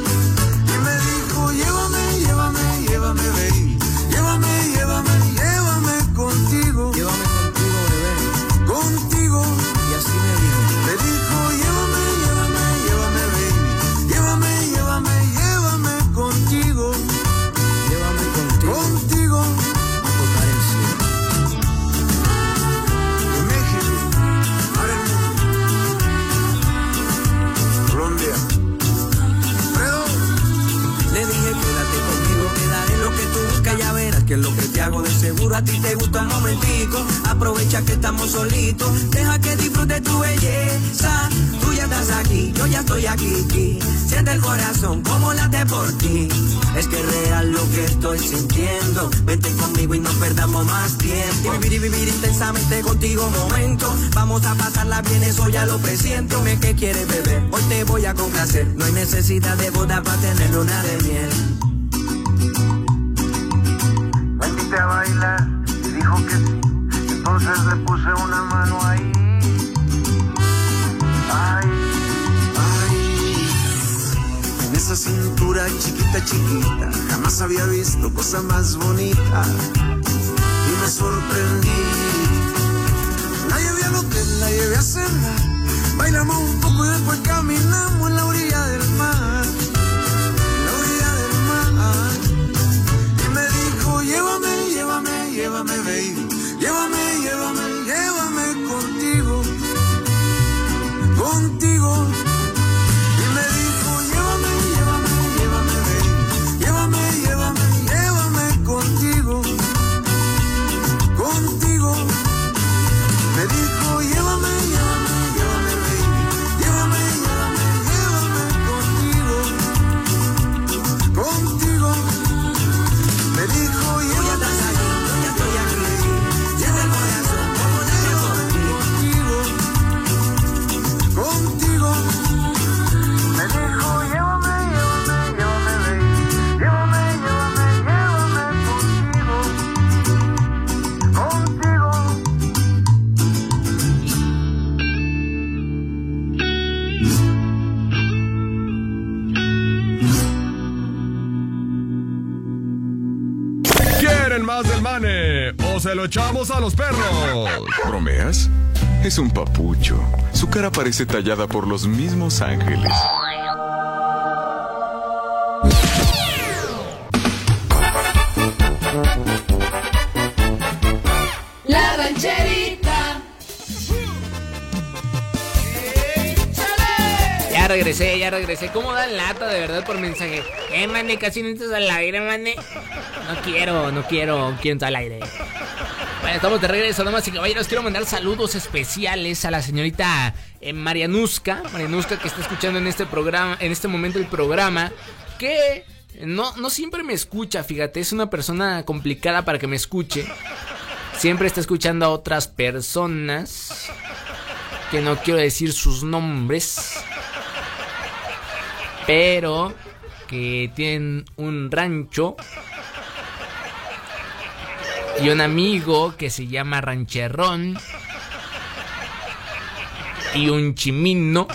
A ti te gusta un momentico. Aprovecha que estamos solitos, deja que disfrute tu belleza. Tú ya estás aquí, yo ya estoy aquí. Siente el corazón como late por ti. Es que es real lo que estoy sintiendo. Vente conmigo y no perdamos más tiempo. Vivir y vivir intensamente contigo un momento. Vamos a pasarla bien, eso ya lo presiento. Dime que quieres beber, hoy te voy a complacer. No hay necesidad de boda para tener luna de miel. Bailar y dijo que sí. Entonces le puse una mano ahí. Ay, En esa cintura chiquita, chiquita, jamás había visto cosa más bonita. Y me sorprendí. La llevé al hotel, la llevé a cenar. Bailamos un poco y después caminamos en la orilla del mar. Llévame, llévame, baby. Llévame, llévame, llévame contigo. Contigo. lo echamos a los perros. ¿Bromeas? Es un papucho. Su cara parece tallada por los mismos ángeles. La rancherita. Ya regresé, ya regresé. ¿Cómo dan lata de verdad por mensaje? Eh, mane, casi no estás al aire, mane. No quiero, no quiero. Quiero estar al aire. Estamos de regreso, damas y caballeros. Quiero mandar saludos especiales a la señorita eh, Marianuska. Marianuska que está escuchando en este programa, en este momento el programa. Que no, no siempre me escucha, fíjate, es una persona complicada para que me escuche. Siempre está escuchando a otras personas. Que no quiero decir sus nombres. Pero que tienen un rancho y un amigo que se llama Rancherrón y un chimino.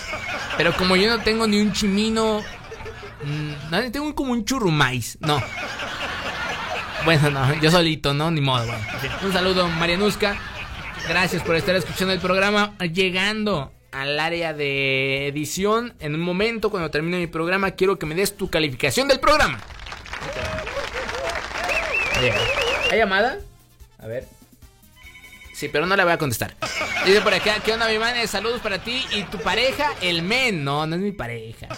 Pero como yo no tengo ni un chimino, mm, no, tengo como un churrumais, no. Bueno, no, yo solito, ¿no? Ni modo, bueno. Un saludo, Marianuska. Gracias por estar escuchando el programa. Llegando al área de edición. En un momento, cuando termine mi programa, quiero que me des tu calificación del programa. ¿Hay llamada? A ver. Sí, pero no la voy a contestar. Dice por acá, ¿qué onda mi man? Saludos para ti y tu pareja, el men. No, no es mi pareja.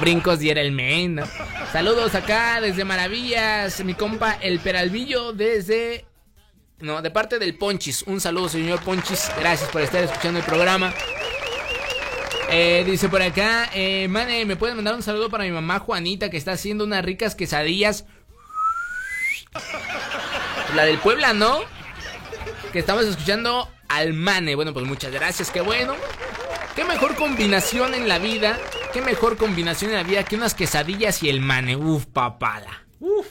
Brincos diera el men, ¿no? Saludos acá desde Maravillas, mi compa el Peralvillo desde... No, de parte del Ponchis. Un saludo, señor Ponchis. Gracias por estar escuchando el programa. Eh, dice por acá, eh, Mane, ¿me pueden mandar un saludo para mi mamá Juanita que está haciendo unas ricas quesadillas? La del Puebla, ¿no? Que estamos escuchando al Mane. Bueno, pues muchas gracias, qué bueno. Qué mejor combinación en la vida. Qué mejor combinación en la vida que unas quesadillas y el Mane. Uf, papala. Uf.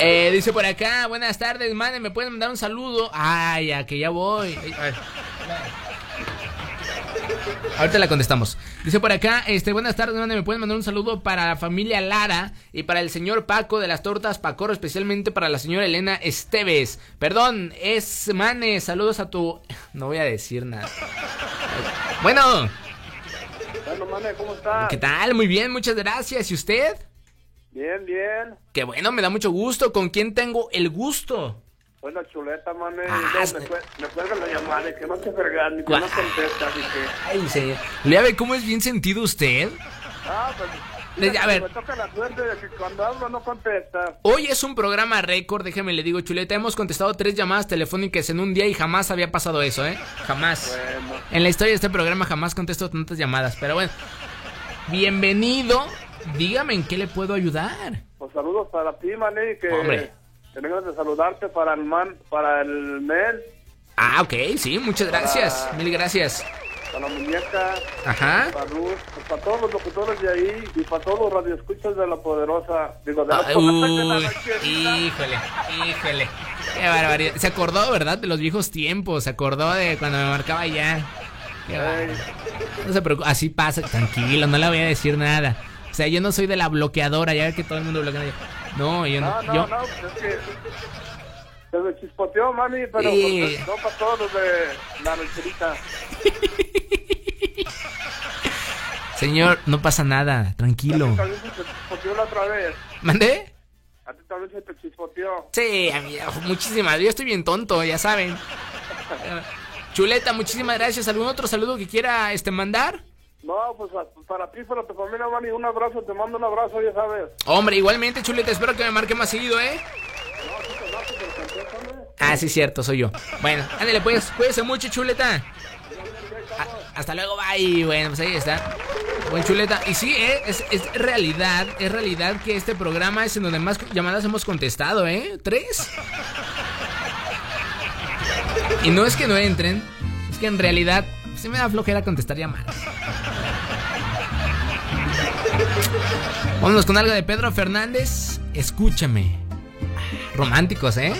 Eh, dice por acá, buenas tardes, Mane, ¿me pueden mandar un saludo? Ay, ya que ya voy. Ay, ay. Ahorita la contestamos. Dice por acá, este, buenas tardes, Mane, me pueden mandar un saludo para la familia Lara y para el señor Paco de las tortas Pacorro, especialmente para la señora Elena Esteves. Perdón, es Mane, saludos a tu... No voy a decir nada. Bueno, Bueno, Mane, ¿cómo estás? ¿qué tal? Muy bien, muchas gracias. ¿Y usted? Bien, bien. Qué bueno, me da mucho gusto. ¿Con quién tengo el gusto? Soy la chuleta, Mane. Ah, No, me, me cuelgan la llamada y que no te fregan, ni que no contestas y que... Ay, señor. ¿Le ve cómo es bien sentido usted? Ah, pues... A ver. Me toca la suerte de que cuando hablo no contestas. Hoy es un programa récord, déjeme le digo, Chuleta. Hemos contestado tres llamadas telefónicas en un día y jamás había pasado eso, ¿eh? Jamás. Bueno. En la historia de este programa jamás contesto tantas llamadas. Pero bueno, bienvenido. Dígame en qué le puedo ayudar. Pues saludos para ti, Mane, y que... Hombre. Vengas de saludarte para el man, para el men, Ah, ok, sí, muchas gracias. Mil gracias. para la muñeca, Ajá. para Ruth, pues para todos los locutores de ahí y para todos los radioescuchas de la poderosa, digo, de la Ah, poderosa uy, híjole, híjole. Qué barbaridad. Se acordó, ¿verdad? De los viejos tiempos. Se acordó de cuando me marcaba ya. Qué. No se preocupe, así pasa, tranquilo, no le voy a decir nada. O sea, yo no soy de la bloqueadora, ya que todo el mundo bloquea. No, yo no. No, no, yo, no, pues es que se me chispoteó, mami, pero pues, no para todos los de la rancherita. Señor, no pasa nada, A ti tranquilo. también se te chispoteó la otra vez. ¿Mandé? A ti también se te chispoteó. Sí, muchísimas. Yo estoy bien tonto, ya saben. Chuleta, muchísimas gracias. ¿Algún otro saludo que quiera este mandar? No, pues para ti, para tu familia, mami, un abrazo, te mando un abrazo, ya sabes. Hombre, igualmente, Chuleta, espero que me marque más seguido, ¿eh? Ah, sí, cierto, soy yo. Bueno, ándale, pues, cuídese mucho, Chuleta. A- hasta luego, bye. Bueno, pues ahí está. Buen Chuleta. Y sí, ¿eh? es, es realidad, es realidad que este programa es en donde más llamadas hemos contestado, ¿eh? ¿Tres? Y no es que no entren, es que en realidad se me da flojera contestar llamadas. Vámonos con algo de Pedro Fernández. Escúchame. Románticos, ¿eh?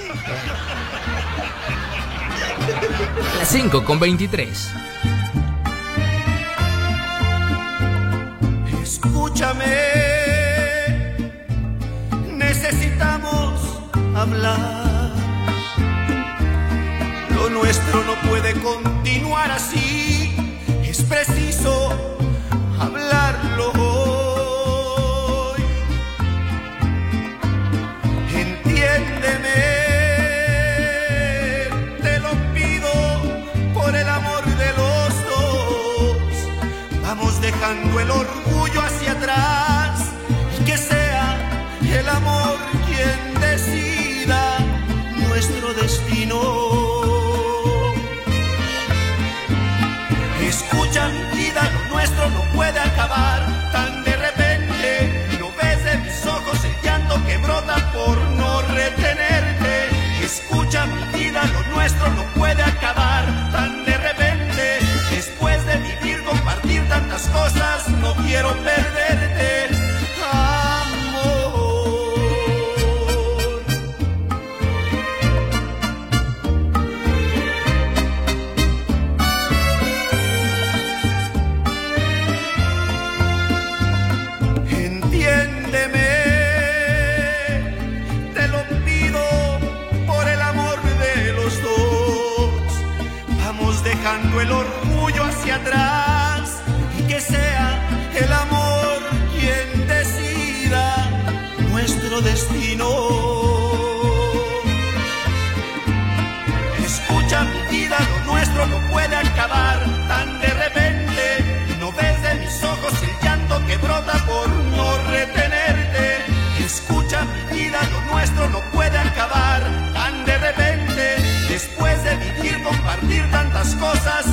Las 5 con 23. Escúchame, necesitamos hablar. Lo nuestro no puede continuar así, es preciso hablarlo el orgullo hacia atrás y que sea el amor quien decida nuestro destino. Escucha vida, lo nuestro no puede acabar el orgullo hacia atrás destino. Escucha mi vida, lo nuestro no puede acabar tan de repente. No ves de mis ojos el llanto que brota por no retenerte. Escucha mi vida, lo nuestro no puede acabar tan de repente. Después de vivir, compartir tantas cosas,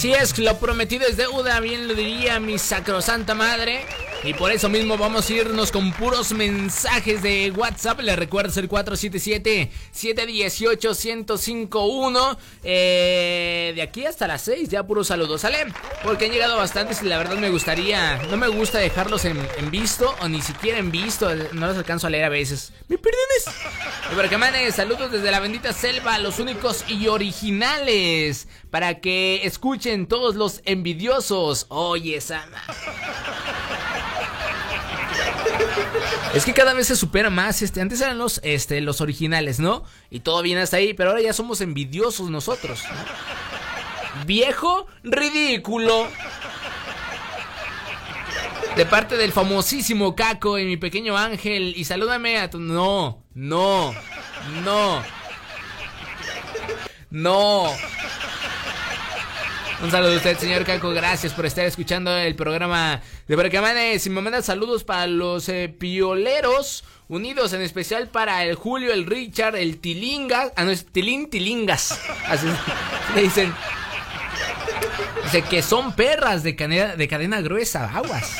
Así es, lo prometido es deuda, bien lo diría mi sacrosanta madre. Y por eso mismo vamos a irnos con puros mensajes de WhatsApp. Les recuerdo el 477-718-1051. Eh, de aquí hasta las 6, ya puros saludos, ¿sale? Porque han llegado bastantes y la verdad me gustaría. No me gusta dejarlos en, visto o ni siquiera en visto. No los alcanzo a leer a veces. ¿Me perdones? Pero que manes, saludos desde la bendita selva, los únicos y originales. Para que escuchen todos los envidiosos. Oye, Sana. Es que cada vez se supera más, este, antes eran los, este, los originales, ¿no? Y todo bien hasta ahí, pero ahora ya somos envidiosos nosotros. ¿no? Viejo ridículo. De parte del famosísimo Caco y mi pequeño ángel. Y salúdame a tu... No, no, no. No. Un saludo a usted, señor Caco. Gracias por estar escuchando el programa de Barcamanes. Y me manda saludos para los eh, pioleros unidos, en especial para el Julio, el Richard, el Tilingas. Ah, no, es Tilín Tilingas. Le dicen. Dice que son perras de cadena, de cadena gruesa. Aguas.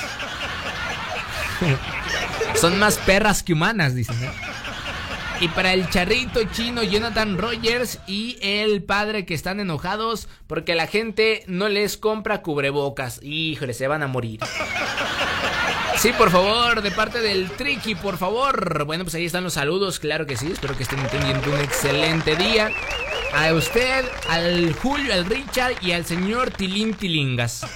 son más perras que humanas, dicen. ¿eh? Y para el charrito chino Jonathan Rogers y el padre que están enojados porque la gente no les compra cubrebocas. Híjole, se van a morir. Sí, por favor, de parte del Tricky, por favor. Bueno, pues ahí están los saludos, claro que sí. Espero que estén teniendo un excelente día. A usted, al Julio, al Richard y al señor Tilín Tilingas.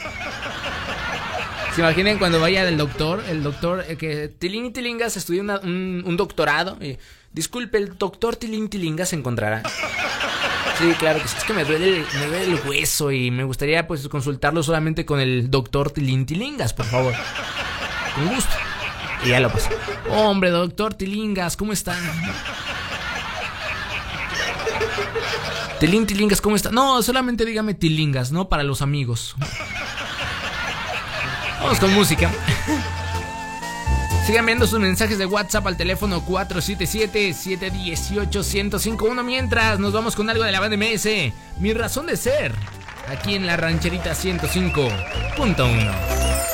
¿Se imaginen cuando vaya del doctor? El doctor, eh, que Tilín Tilingas estudió un, doctorado. y, disculpe, el doctor Tilín Tilingas se encontrará. Sí, claro que. Es que me duele, el- me duele el hueso y me gustaría pues consultarlo solamente con el doctor Tilín Tilingas, por favor. Con gusto. Y ya lo pasé. Hombre, doctor Tilingas, ¿cómo está? Tilín Tilingas, ¿cómo está? No, solamente dígame Tilingas, ¿no? Para los amigos. Vamos con música. Sigan viendo sus mensajes de WhatsApp al teléfono 477-718-1051 mientras nos vamos con algo de la banda MS. Mi razón de ser. Aquí en la rancherita 105.1.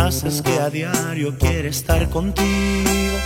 Haces que a diario quiera estar contigo.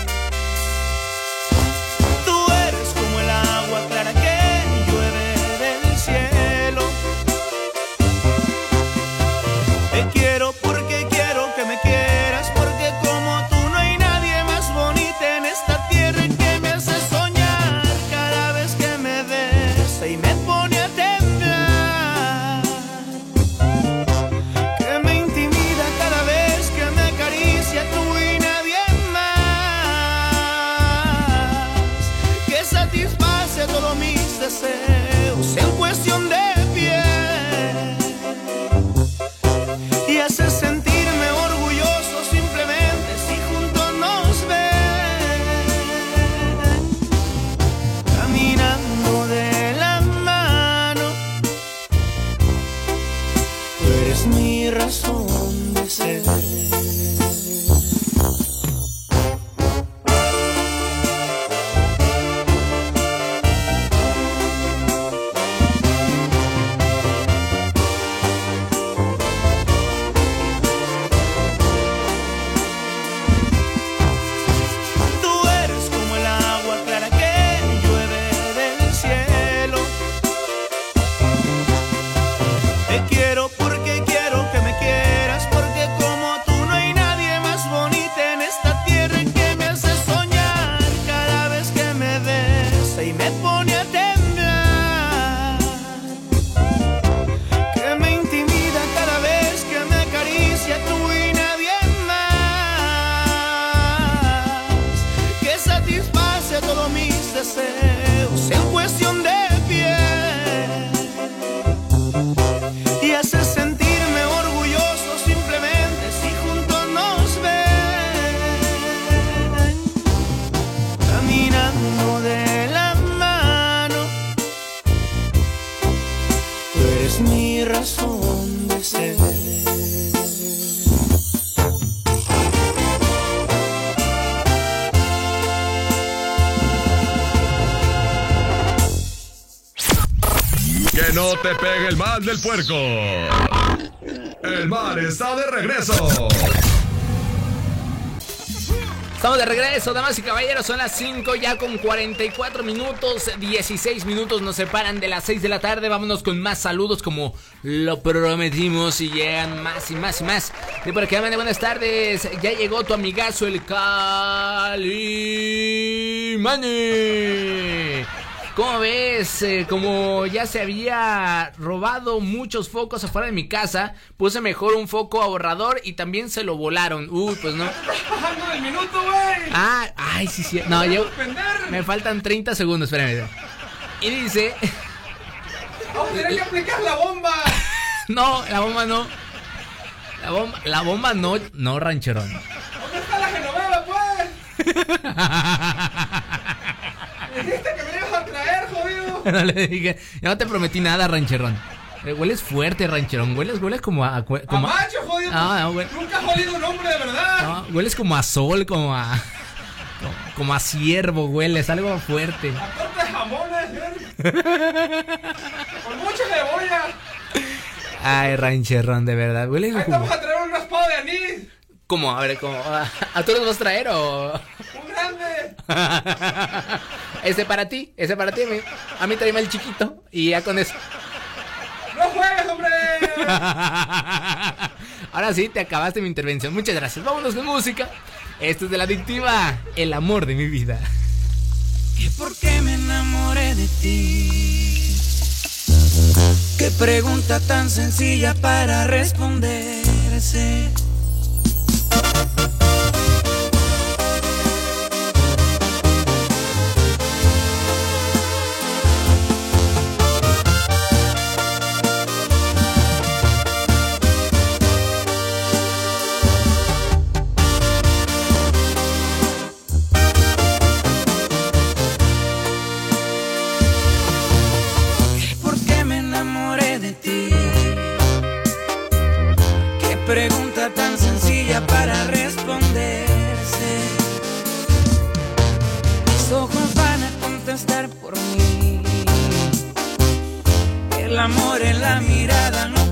Del puerco. El mal está de regreso. Estamos de regreso, damas y caballeros. Son las 5 ya con 44 minutos. 16 minutos nos separan de las 6 de la tarde. Vámonos con más saludos como lo prometimos. Y llegan más y más y más. De por aquí, de buenas tardes. Ya llegó tu amigazo el Calimani. ¿Cómo ves? Eh, como ya se había robado muchos focos afuera de mi casa, puse mejor un foco ahorrador y también se lo volaron. Uy, pues no. bajando del minuto, güey! Ah, ay, sí, sí. No, yo. Me faltan 30 segundos, espérame. Y dice. ¡Vamos a tener que aplicar la bomba! No, la bomba no. La bomba, la bomba no, no, rancherón. ¿Dónde está la genoveva, pues? Dijiste que me ibas a traer, jodido. No le dije, no te prometí nada, rancherón. Eh, Hueles fuerte, rancherón. Hueles, hueles como a. Como A macho, jodido. No, no, hue- Nunca has olido un hombre de verdad. no, hueles como a sol, como a. Como, como a ciervo, hueles, algo fuerte. Corte de jamones, ¿eh? Con mucha cebolla. Ay, rancherón, de verdad. Huele Ahí como. estamos a traer un raspado de anís. ¿Cómo? A ver, ¿cómo? ¿A, todos los vas a traer o.? Un grande. Ese para ti, ese para ti. A mí, a mí tráeme el chiquito y ya con eso. ¡No juegues, hombre! Ahora sí, te acabaste mi intervención. Muchas gracias. Vámonos con música. Esto es de la adictiva, el amor de mi vida. ¿Y por qué me enamoré de ti? Qué pregunta tan sencilla para responderse. ¿Por qué me enamoré de ti? ¿Qué pregunta? Estar por mí. El amor en la mirada no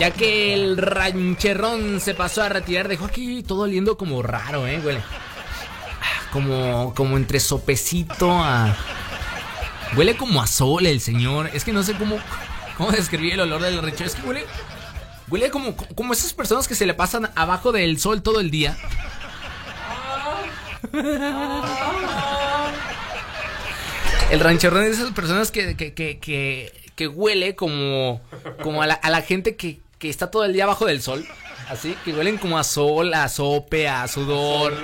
Ya que el rancherrón se pasó a retirar, dejó aquí todo oliendo como raro, ¿eh? Huele. Ah, Como, como entre sopecito a... Huele como a sol el señor. Es que no sé cómo, cómo describir el olor del ranchero. Es que huele... Huele como, como esas personas que se le pasan abajo del sol todo el día. El rancherrón es de esas personas que, que, que, que, huele como, como a la gente que, que está todo el día abajo del sol. Así, que huelen como a sol, a sope, a sudor,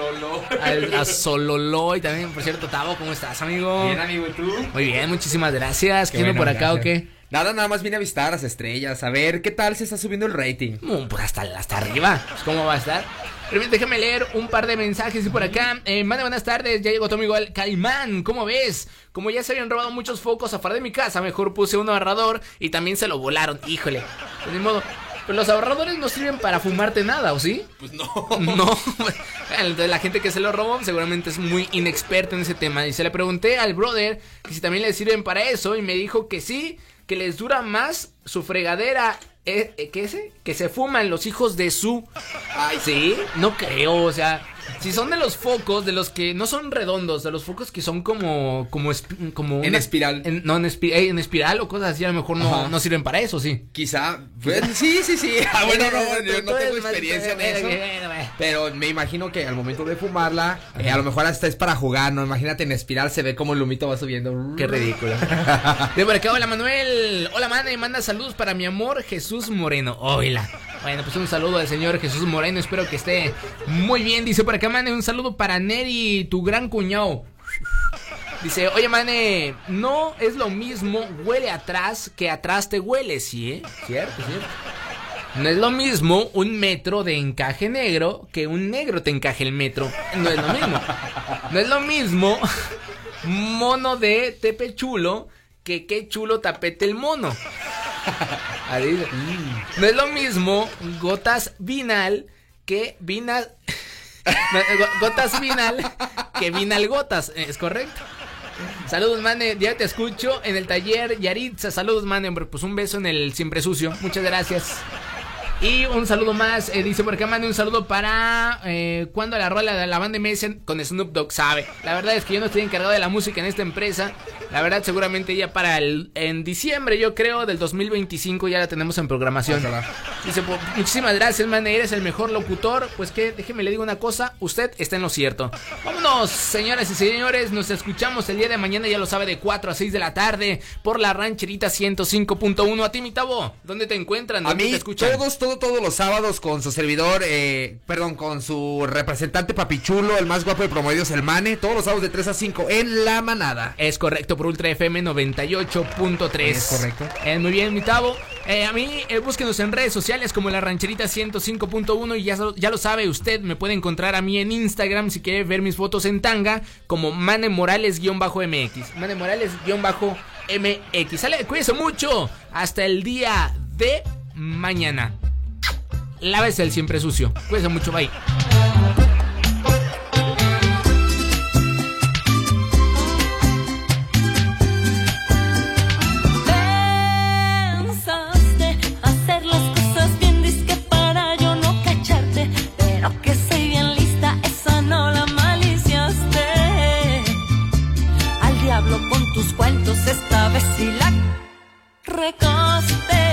a, a sololó. Y también, por cierto, Tavo, ¿cómo estás, amigo? Bien, amigo, ¿y tú? Muy bien, muchísimas gracias. Qué ¿Quién viene bueno, por acá o qué? Nada, nada más vine a visitar las estrellas, a ver qué tal se está subiendo el rating. Mm, Pues hasta, hasta arriba. Pues, ¿Cómo va a estar? Primero déjame leer un par de mensajes y por acá. Eh, mande buenas tardes, ya llegó tu amigo el Caimán. ¿Cómo ves? Como ya se habían robado muchos focos afuera de mi casa, mejor puse un ahorrador y también se lo volaron. Híjole. Pues ni modo. Pues los ahorradores no sirven para fumarte nada, ¿o sí? Pues no. No. Entonces la gente que se lo robó seguramente es muy inexperta en ese tema. Y se le pregunté al brother que si también le sirven para eso y me dijo que sí, que les dura más su fregadera. Eh, eh, ¿Qué es? Que se fuman los hijos de su... Ay, sí, no creo, o sea... Si son de los focos, de los que no son redondos, de los focos que son como. como, como En espiral. en- no, en, espi- en espiral o cosas así, a lo mejor no, no sirven para eso, sí. Quizá. Pues, sí, sí, sí. Ah, bueno, no, yo no tengo más- experiencia en eso. Pero me imagino que al momento de fumarla, eh, a lo mejor hasta es para jugar, ¿no? Imagínate en espiral se ve como el lumito va subiendo. Qué ridículo. De por acá, hola Manuel. Hola Mane, manda saludos para mi amor Jesús Moreno. Hola. Bueno, pues un saludo al señor Jesús Moreno. Espero que esté muy bien. Dice por acá, Mane, un saludo para Neri, tu gran cuñado. Dice, oye Mane, no es lo mismo huele atrás que atrás te huele, ¿sí? eh? Cierto, cierto. No es lo mismo un metro de encaje negro que un negro te encaje el metro. No es lo mismo. No es lo mismo mono de Tepechulo, que qué chulo tapete el mono. Mm. No es lo mismo gotas vinal que vinal. Gotas vinal que vinal gotas, es correcto. Saludos, mane, ya te escucho en el taller Yaritza. Saludos, mane, hombre, pues un beso en el siempre sucio. Muchas gracias. Y un saludo más, eh, dice por acá, mande un saludo para eh, cuando la rola de la banda MS con Snoop Dogg sabe. La verdad es que yo no estoy encargado de la música en esta empresa. La verdad, seguramente ya para el en diciembre, yo creo, del 2025 ya la tenemos en programación. Dice, pues, muchísimas gracias, man, eres el mejor locutor. Pues que, déjeme le digo una cosa, usted está en lo cierto. Vámonos, señoras y señores, nos escuchamos el día de mañana, ya lo sabe, de 4 a 6 de la tarde por la rancherita 105.1. A ti, mi Tabo, ¿dónde te encuentran? A ¿Dónde mí, te escuchan? todos, todo, todos los sábados con su servidor, eh, perdón, con su representante Papichulo, el más guapo de promedios, el Mane, todos los sábados de 3 a 5 en La Manada. Es correcto, por Ultra FM 98.3. Es correcto. Eh, muy bien, mi Tavo. Eh, a mí, eh, búsquenos en redes sociales como La Rancherita 105.1 y ya, ya lo sabe usted, me puede encontrar a mí en Instagram si quiere ver mis fotos en tanga como Mane Morales-MX. Mane Morales-MX. Sale, cuídese mucho. Hasta el día de mañana. Lávese el siempre sucio. Cuídese mucho, bye. Pensaste hacer las cosas bien disque para yo no cacharte, pero que soy bien lista, esa no la maliciaste. Al diablo con tus cuentos, esta vez sí la recaste.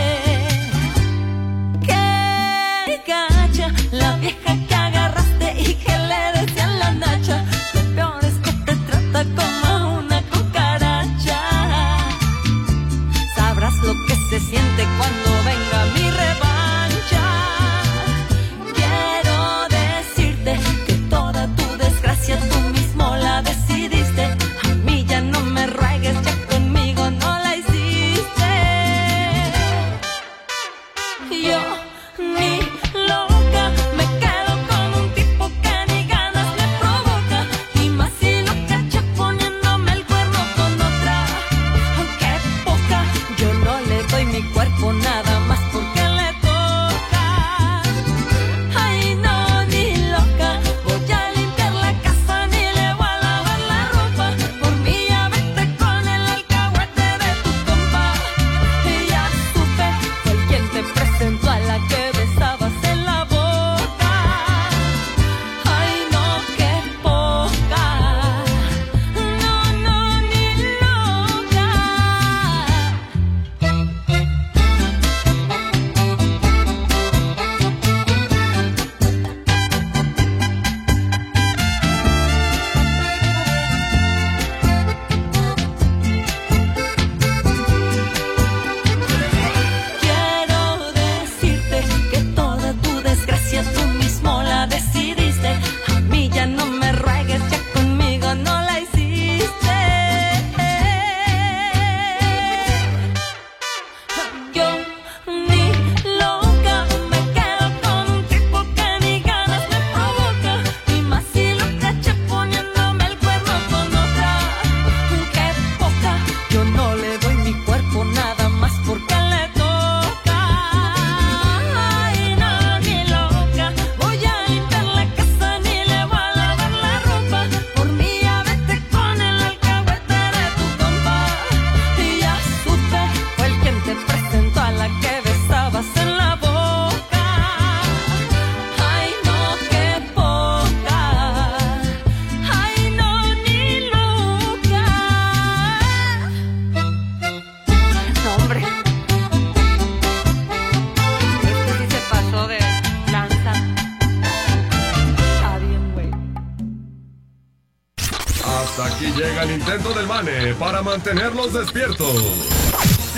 Mantenerlos despiertos.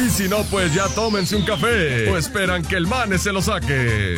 Y si no, pues ya tómense un café o esperan que el Mane se lo saque.